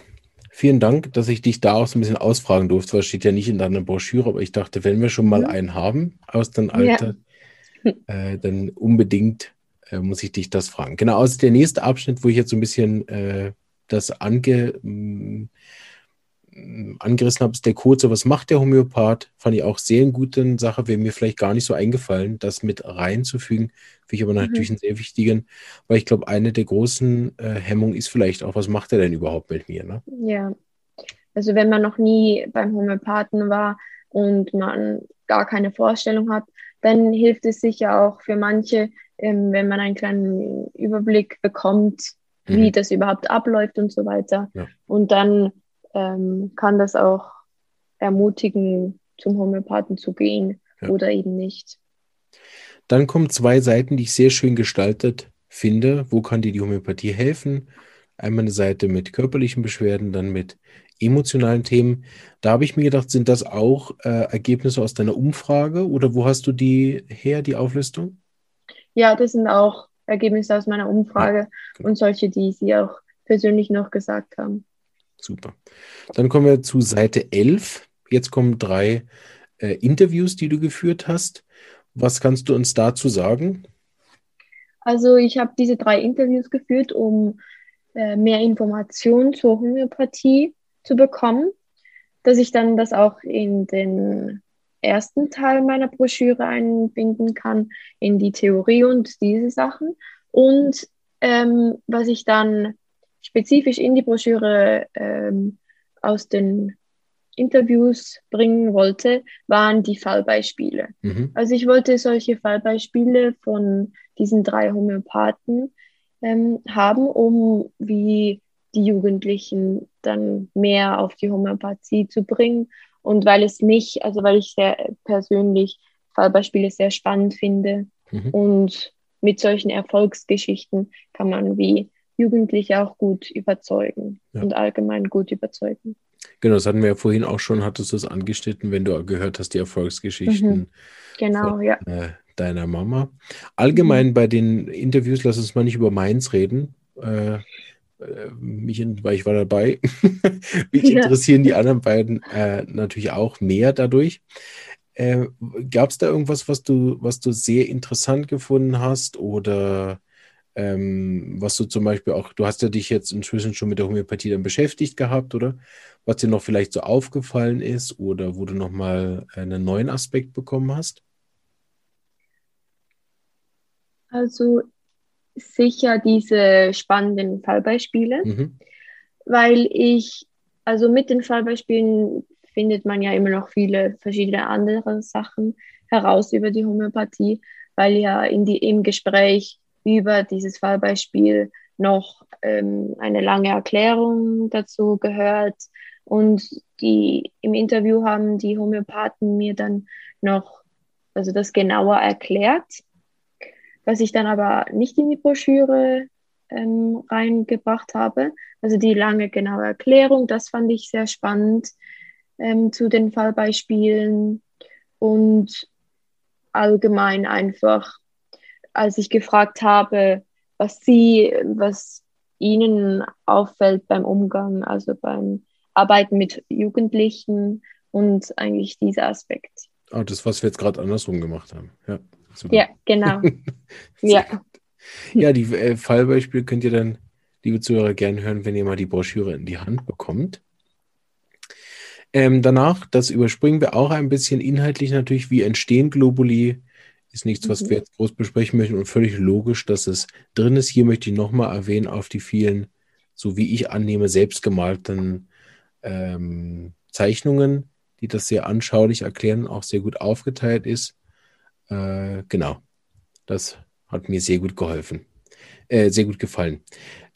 Speaker 1: Vielen Dank, dass ich dich da auch so ein bisschen ausfragen durfte, es steht ja nicht in deiner Broschüre, aber ich dachte, wenn wir schon mal mhm. einen haben aus deinem Alter, ja. äh, dann unbedingt äh, muss ich dich das fragen. Genau, also der nächste Abschnitt, wo ich jetzt so ein bisschen äh, das ange, angerissen habe, ist der kurze, was macht der Homöopath? Fand ich auch sehr eine gute Sache, wäre mir vielleicht gar nicht so eingefallen, das mit reinzufügen. Finde ich aber mhm. natürlich einen sehr wichtigen, weil ich glaube, eine der großen äh, Hemmungen ist vielleicht auch, was macht er denn überhaupt mit mir? Ne?
Speaker 2: Ja, also wenn man noch nie beim Homöopathen war und man gar keine Vorstellung hat, dann hilft es sicher auch für manche, ähm, wenn man einen kleinen Überblick bekommt, mhm. wie das überhaupt abläuft und so weiter. Ja. Und dann ähm, kann das auch ermutigen, zum Homöopathen zu gehen ja. oder eben nicht.
Speaker 1: Dann kommen zwei Seiten, die ich sehr schön gestaltet finde. Wo kann dir die Homöopathie helfen? Einmal eine Seite mit körperlichen Beschwerden, dann mit emotionalen Themen. Da habe ich mir gedacht, sind das auch äh, Ergebnisse aus deiner Umfrage oder wo hast du die her, die Auflistung?
Speaker 2: Ja, das sind auch Ergebnisse aus meiner Umfrage ja, genau. und solche, die Sie auch persönlich noch gesagt haben.
Speaker 1: Super. Dann kommen wir zu Seite 11. Jetzt kommen drei äh, Interviews, die du geführt hast. Was kannst du uns dazu sagen?
Speaker 2: Also ich habe diese drei Interviews geführt, um äh, mehr Informationen zur Homöopathie zu bekommen, dass ich dann das auch in den ersten Teil meiner Broschüre einbinden kann, in die Theorie und diese Sachen. Und ähm, was ich dann spezifisch in die Broschüre ähm, aus den Interviews bringen wollte, waren die Fallbeispiele. Mhm. Also ich wollte solche Fallbeispiele von diesen drei Homöopathen ähm, haben, um wie die Jugendlichen dann mehr auf die Homöopathie zu bringen. Und weil es mich, also weil ich sehr persönlich Fallbeispiele sehr spannend finde mhm. und mit solchen Erfolgsgeschichten kann man wie Jugendliche auch gut überzeugen ja. und allgemein gut überzeugen.
Speaker 1: Genau, das hatten wir ja vorhin auch schon, hattest du es angeschnitten, wenn du gehört hast, die Erfolgsgeschichten.
Speaker 2: Mhm. Genau, von, ja.
Speaker 1: Äh, deiner Mama. Allgemein mhm. bei den Interviews, lass uns mal nicht über meins reden. Äh, äh mich, weil ich war dabei. (laughs) mich ja. interessieren die anderen beiden äh, natürlich auch mehr dadurch. Äh, Gab es da irgendwas, was du, was du sehr interessant gefunden hast oder ähm, was du zum Beispiel auch, du hast ja dich jetzt inzwischen schon mit der Homöopathie dann beschäftigt gehabt, oder? Was dir noch vielleicht so aufgefallen ist oder wo du nochmal einen neuen Aspekt bekommen hast?
Speaker 2: Also sicher diese spannenden Fallbeispiele, mhm. weil ich, also mit den Fallbeispielen findet man ja immer noch viele verschiedene andere Sachen heraus über die Homöopathie, weil ja in die, im Gespräch über dieses Fallbeispiel noch ähm, eine lange Erklärung dazu gehört. Und die im Interview haben die Homöopathen mir dann noch also das genauer erklärt, was ich dann aber nicht in die Broschüre ähm, reingebracht habe. Also die lange genaue Erklärung, das fand ich sehr spannend ähm, zu den Fallbeispielen und allgemein einfach als ich gefragt habe, was Sie, was Ihnen auffällt beim Umgang, also beim Arbeiten mit Jugendlichen und eigentlich dieser Aspekt.
Speaker 1: Ah, das, was wir jetzt gerade andersrum gemacht haben. Ja,
Speaker 2: super. ja genau. (laughs) ja.
Speaker 1: ja, die äh, Fallbeispiele könnt ihr dann, liebe Zuhörer, gerne hören, wenn ihr mal die Broschüre in die Hand bekommt. Ähm, danach, das überspringen wir auch ein bisschen inhaltlich natürlich, wie entstehen Globuli, ist nichts, was mhm. wir jetzt groß besprechen möchten und völlig logisch, dass es drin ist. Hier möchte ich nochmal erwähnen auf die vielen, so wie ich annehme, selbstgemalten ähm, Zeichnungen, die das sehr anschaulich erklären, auch sehr gut aufgeteilt ist. Äh, genau, das hat mir sehr gut geholfen, äh, sehr gut gefallen.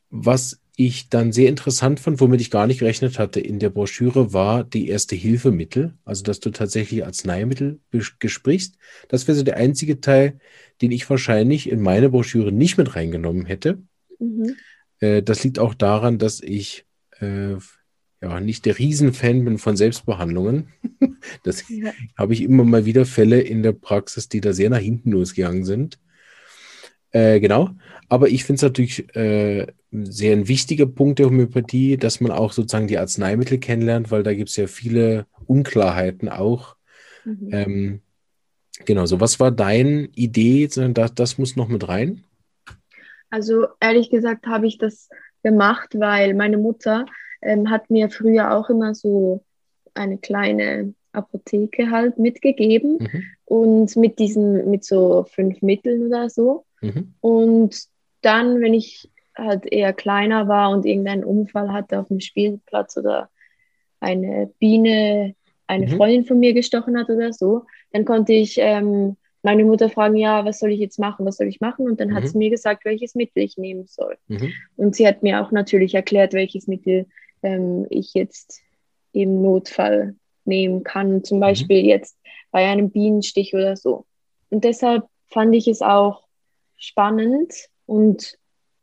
Speaker 1: Was ich dann sehr interessant fand, womit ich gar nicht gerechnet hatte in der Broschüre, war die erste Hilfemittel, also dass du tatsächlich Arzneimittel gesprichst. Das wäre so der einzige Teil, den ich wahrscheinlich in meine Broschüre nicht mit reingenommen hätte. Mhm. Äh, das liegt auch daran, dass ich äh, ja nicht der Riesenfan bin von Selbstbehandlungen. (laughs) das ja. habe ich immer mal wieder Fälle in der Praxis, die da sehr nach hinten losgegangen sind. Äh, genau. Aber ich finde es natürlich äh, sehr ein wichtiger Punkt der Homöopathie, dass man auch sozusagen die Arzneimittel kennenlernt, weil da gibt es ja viele Unklarheiten auch. Mhm. Ähm, genau, so was war deine Idee? Das, das muss noch mit rein?
Speaker 2: Also ehrlich gesagt habe ich das gemacht, weil meine Mutter ähm, hat mir früher auch immer so eine kleine Apotheke halt mitgegeben mhm. und mit diesen, mit so fünf Mitteln oder so. Mhm. Und dann, wenn ich halt eher kleiner war und irgendeinen Unfall hatte auf dem Spielplatz oder eine Biene eine mhm. Freundin von mir gestochen hat oder so, dann konnte ich ähm, meine Mutter fragen, ja, was soll ich jetzt machen, was soll ich machen? Und dann mhm. hat sie mir gesagt, welches Mittel ich nehmen soll. Mhm. Und sie hat mir auch natürlich erklärt, welches Mittel ähm, ich jetzt im Notfall nehmen kann, zum mhm. Beispiel jetzt bei einem Bienenstich oder so. Und deshalb fand ich es auch spannend und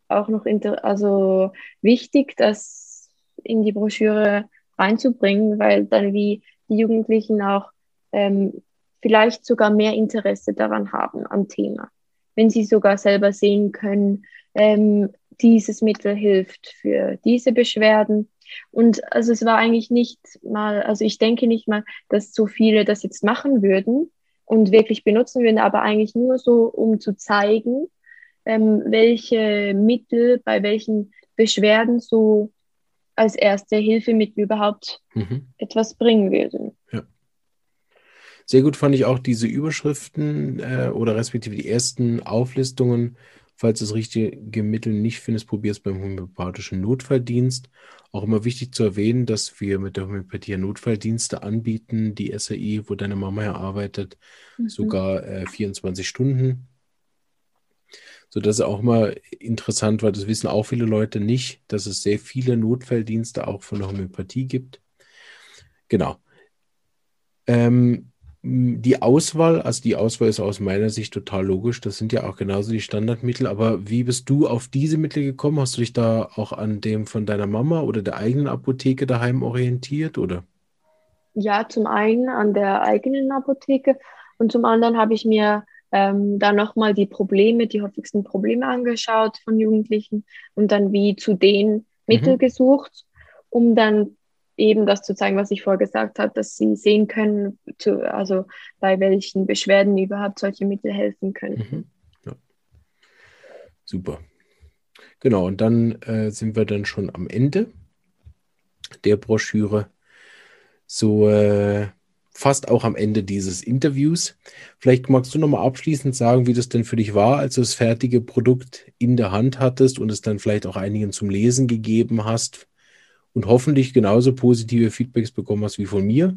Speaker 2: auch noch also wichtig, das in die Broschüre reinzubringen, weil dann wie die Jugendlichen auch ähm, vielleicht sogar mehr Interesse daran haben am Thema. Wenn sie sogar selber sehen können, ähm, dieses Mittel hilft für diese Beschwerden und also es war eigentlich nicht mal, also ich denke nicht mal, dass so viele das jetzt machen würden und wirklich benutzen würden, aber eigentlich nur so, um zu zeigen, ähm, welche Mittel bei welchen Beschwerden so als erste Hilfemittel überhaupt mhm. etwas bringen würden.
Speaker 1: Ja. Sehr gut fand ich auch diese Überschriften äh, oder respektive die ersten Auflistungen Falls du das richtige Mittel nicht findest, probier es beim homöopathischen Notfalldienst. Auch immer wichtig zu erwähnen, dass wir mit der Homöopathie Notfalldienste anbieten, die SAI, wo deine Mama ja arbeitet, mhm. sogar äh, 24 Stunden. So, das ist auch immer interessant, weil das wissen auch viele Leute nicht, dass es sehr viele Notfalldienste auch von der Homöopathie gibt. Genau. Ähm, die Auswahl, also die Auswahl ist aus meiner Sicht total logisch. Das sind ja auch genauso die Standardmittel. Aber wie bist du auf diese Mittel gekommen? Hast du dich da auch an dem von deiner Mama oder der eigenen Apotheke daheim orientiert, oder?
Speaker 2: Ja, zum einen an der eigenen Apotheke und zum anderen habe ich mir ähm, da nochmal die Probleme, die häufigsten Probleme angeschaut von Jugendlichen und dann wie zu den Mittel mhm. gesucht, um dann eben das zu zeigen, was ich vorher gesagt habe, dass sie sehen können, zu, also bei welchen Beschwerden überhaupt solche Mittel helfen können. Mhm. Ja.
Speaker 1: Super. Genau, und dann äh, sind wir dann schon am Ende der Broschüre. So äh, fast auch am Ende dieses Interviews. Vielleicht magst du nochmal abschließend sagen, wie das denn für dich war, als du das fertige Produkt in der Hand hattest und es dann vielleicht auch einigen zum Lesen gegeben hast und hoffentlich genauso positive Feedbacks bekommen hast wie von mir.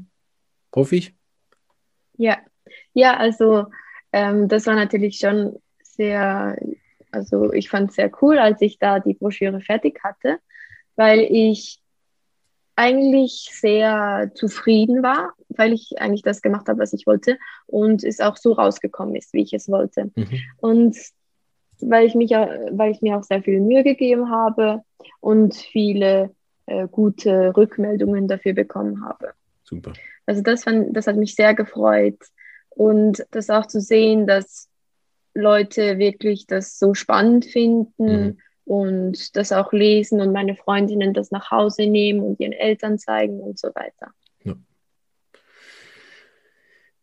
Speaker 1: Hoffe ich.
Speaker 2: Ja, ja, also ähm, das war natürlich schon sehr, also ich fand es sehr cool, als ich da die Broschüre fertig hatte, weil ich eigentlich sehr zufrieden war, weil ich eigentlich das gemacht habe, was ich wollte und es auch so rausgekommen ist, wie ich es wollte. Mhm. Und weil ich mich, weil ich mir auch sehr viel Mühe gegeben habe und viele äh, gute Rückmeldungen dafür bekommen habe.
Speaker 1: Super.
Speaker 2: Also das, fand, das hat mich sehr gefreut und das auch zu sehen, dass Leute wirklich das so spannend finden mhm. und das auch lesen und meine Freundinnen das nach Hause nehmen und ihren Eltern zeigen und so weiter. Ja.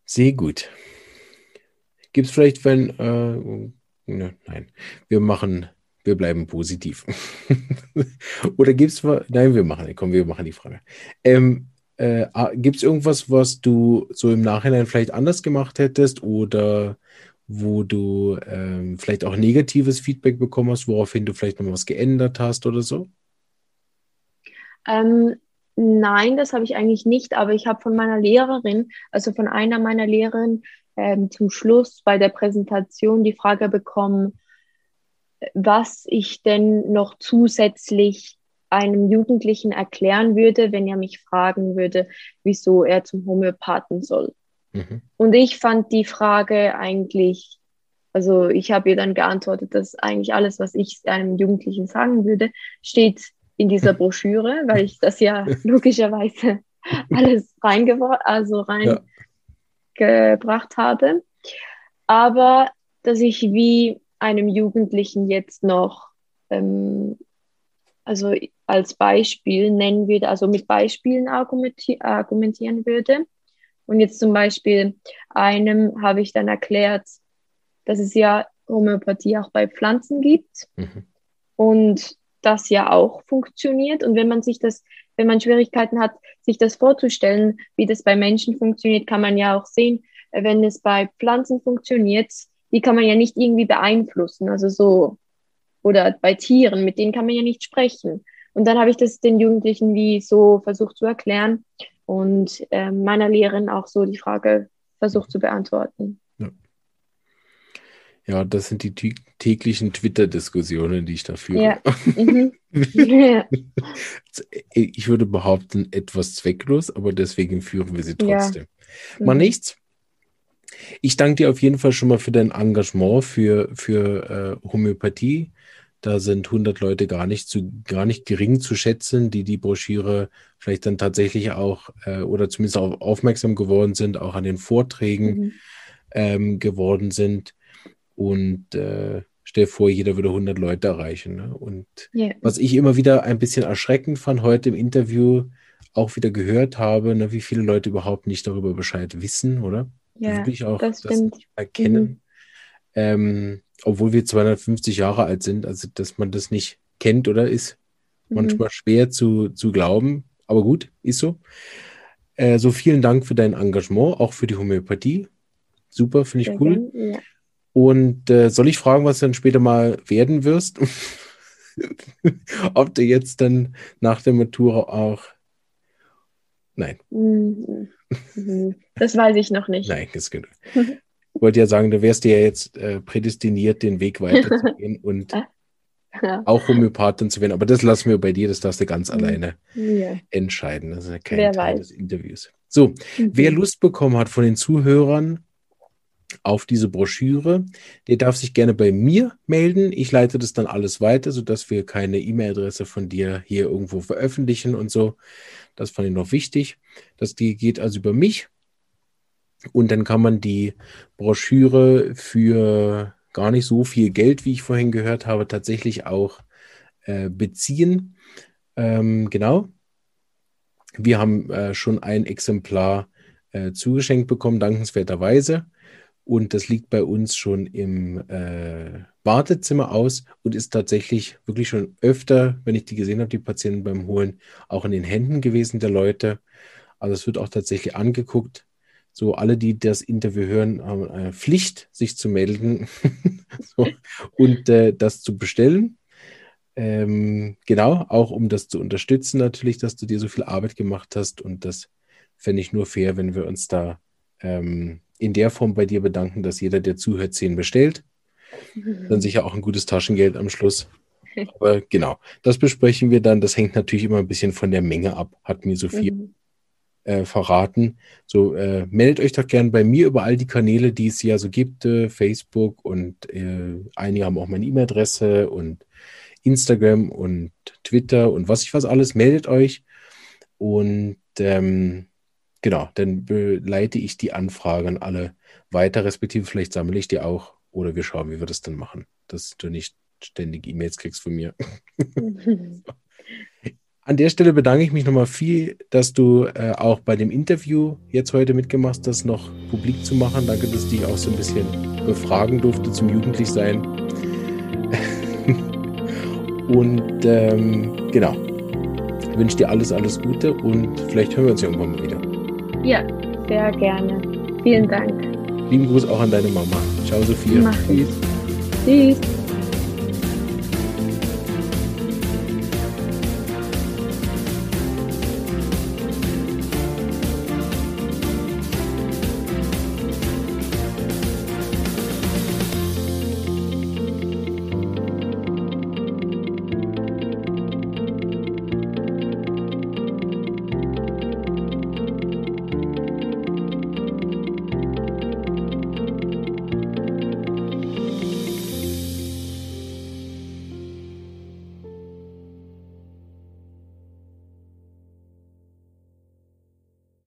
Speaker 1: Sehr gut. Gibt es vielleicht, wenn, äh, ne, nein, wir machen wir bleiben positiv. (laughs) Oder gibt es, nein, wir machen, komm, wir machen die Frage. Ähm, äh, gibt es irgendwas, was du so im Nachhinein vielleicht anders gemacht hättest oder wo du ähm, vielleicht auch negatives Feedback bekommen hast, woraufhin du vielleicht noch was geändert hast oder so?
Speaker 2: Ähm, nein, das habe ich eigentlich nicht, aber ich habe von meiner Lehrerin, also von einer meiner Lehrerinnen, ähm, zum Schluss bei der Präsentation die Frage bekommen, was ich denn noch zusätzlich einem Jugendlichen erklären würde, wenn er mich fragen würde, wieso er zum Homöopathen soll. Mhm. Und ich fand die Frage eigentlich, also ich habe ihr dann geantwortet, dass eigentlich alles, was ich einem Jugendlichen sagen würde, steht in dieser (laughs) Broschüre, weil ich das ja (laughs) logischerweise alles reingebracht, also reingebracht ja. habe. Aber dass ich wie einem Jugendlichen jetzt noch ähm, also als Beispiel nennen würde, also mit Beispielen argumenti argumentieren würde. Und jetzt zum Beispiel einem habe ich dann erklärt, dass es ja Homöopathie auch bei Pflanzen gibt mhm. und das ja auch funktioniert. Und wenn man sich das, wenn man Schwierigkeiten hat, sich das vorzustellen, wie das bei Menschen funktioniert, kann man ja auch sehen, wenn es bei Pflanzen funktioniert, die kann man ja nicht irgendwie beeinflussen. Also so, oder bei Tieren, mit denen kann man ja nicht sprechen. Und dann habe ich das den Jugendlichen wie so versucht zu erklären und äh, meiner Lehrerin auch so die Frage versucht zu beantworten. Ja.
Speaker 1: Ja, das sind die täglichen Twitter-Diskussionen, die ich da führe.
Speaker 2: Ja. Mhm. (laughs)
Speaker 1: ich würde behaupten, etwas zwecklos, aber deswegen führen wir sie trotzdem. Ja. Mal mhm. nichts. Ich danke dir auf jeden Fall schon mal für dein Engagement für, für äh, Homöopathie. Da sind 100 Leute gar nicht, zu, gar nicht gering zu schätzen, die die Broschüre vielleicht dann tatsächlich auch äh, oder zumindest auch aufmerksam geworden sind, auch an den Vorträgen mhm. ähm, geworden sind. Und äh, stell vor, jeder würde 100 Leute erreichen. Ne? Und yeah. was ich immer wieder ein bisschen erschreckend fand heute im Interview, auch wieder gehört habe, ne, wie viele Leute überhaupt nicht darüber Bescheid wissen, oder?
Speaker 2: Ja,
Speaker 1: wirklich auch
Speaker 2: das, das
Speaker 1: erkennen. Mhm. Ähm, obwohl wir 250 Jahre alt sind, also dass man das nicht kennt oder ist mhm. manchmal schwer zu, zu glauben. Aber gut, ist so. Äh, so vielen Dank für dein Engagement, auch für die Homöopathie. Super, finde ich Sehr cool. ja. Und äh, soll ich fragen, was du dann später mal werden wirst? (laughs) Ob du jetzt dann nach der Matura auch. Nein.
Speaker 2: Mhm. Mhm. Das weiß ich noch nicht.
Speaker 1: Nein, das ist genug. (laughs) Ich wollte ja sagen, du wärst ja jetzt äh, prädestiniert, den Weg weiterzugehen (laughs) und ja. auch Homöopathin zu werden. Aber das lassen wir bei dir, das darfst du ganz mhm. alleine ja. entscheiden. Das ist ja kein wer Teil weiß. des Interviews. So, mhm. wer Lust bekommen hat von den Zuhörern auf diese Broschüre, der darf sich gerne bei mir melden. Ich leite das dann alles weiter, sodass wir keine E-Mail-Adresse von dir hier irgendwo veröffentlichen und so. Das fand ich noch wichtig. Das geht also über mich. Und dann kann man die Broschüre für gar nicht so viel Geld, wie ich vorhin gehört habe, tatsächlich auch äh, beziehen. Ähm, genau. Wir haben äh, schon ein Exemplar äh, zugeschenkt bekommen, dankenswerterweise. Und das liegt bei uns schon im äh, Wartezimmer aus und ist tatsächlich wirklich schon öfter, wenn ich die gesehen habe, die Patienten beim Holen, auch in den Händen gewesen der Leute. Also es wird auch tatsächlich angeguckt. So, alle, die das Interview hören, haben eine Pflicht, sich zu melden (laughs) so, und äh, das zu bestellen. Ähm, genau, auch um das zu unterstützen, natürlich, dass du dir so viel Arbeit gemacht hast. Und das fände ich nur fair, wenn wir uns da ähm, in der Form bei dir bedanken, dass jeder, der zuhört, zehn bestellt. Dann (laughs) sicher auch ein gutes Taschengeld am Schluss. Aber genau, das besprechen wir dann. Das hängt natürlich immer ein bisschen von der Menge ab, hat mir Sophie mhm. äh, verraten. So, äh, meldet euch doch gern bei mir über all die Kanäle, die es ja so gibt, äh, Facebook und äh, einige haben auch meine E-Mail-Adresse und Instagram und Twitter und was ich was alles. Meldet euch und ähm, Genau, dann leite ich die Anfragen alle weiter, respektive vielleicht sammle ich die auch oder wir schauen, wie wir das dann machen, dass du nicht ständig E-Mails kriegst von mir. (laughs) An der Stelle bedanke ich mich nochmal viel, dass du äh, auch bei dem Interview jetzt heute mitgemacht hast, noch publik zu machen. Danke, dass ich dich auch so ein bisschen befragen durfte zum Jugendlichsein. (laughs) und ähm, genau, ich wünsche dir alles, alles Gute und vielleicht hören wir uns irgendwann mal wieder.
Speaker 2: Ja, sehr gerne. Vielen Dank.
Speaker 1: Lieben Gruß auch an deine Mama. Ciao, Sophia.
Speaker 2: Mach Tschüss. Tschüss.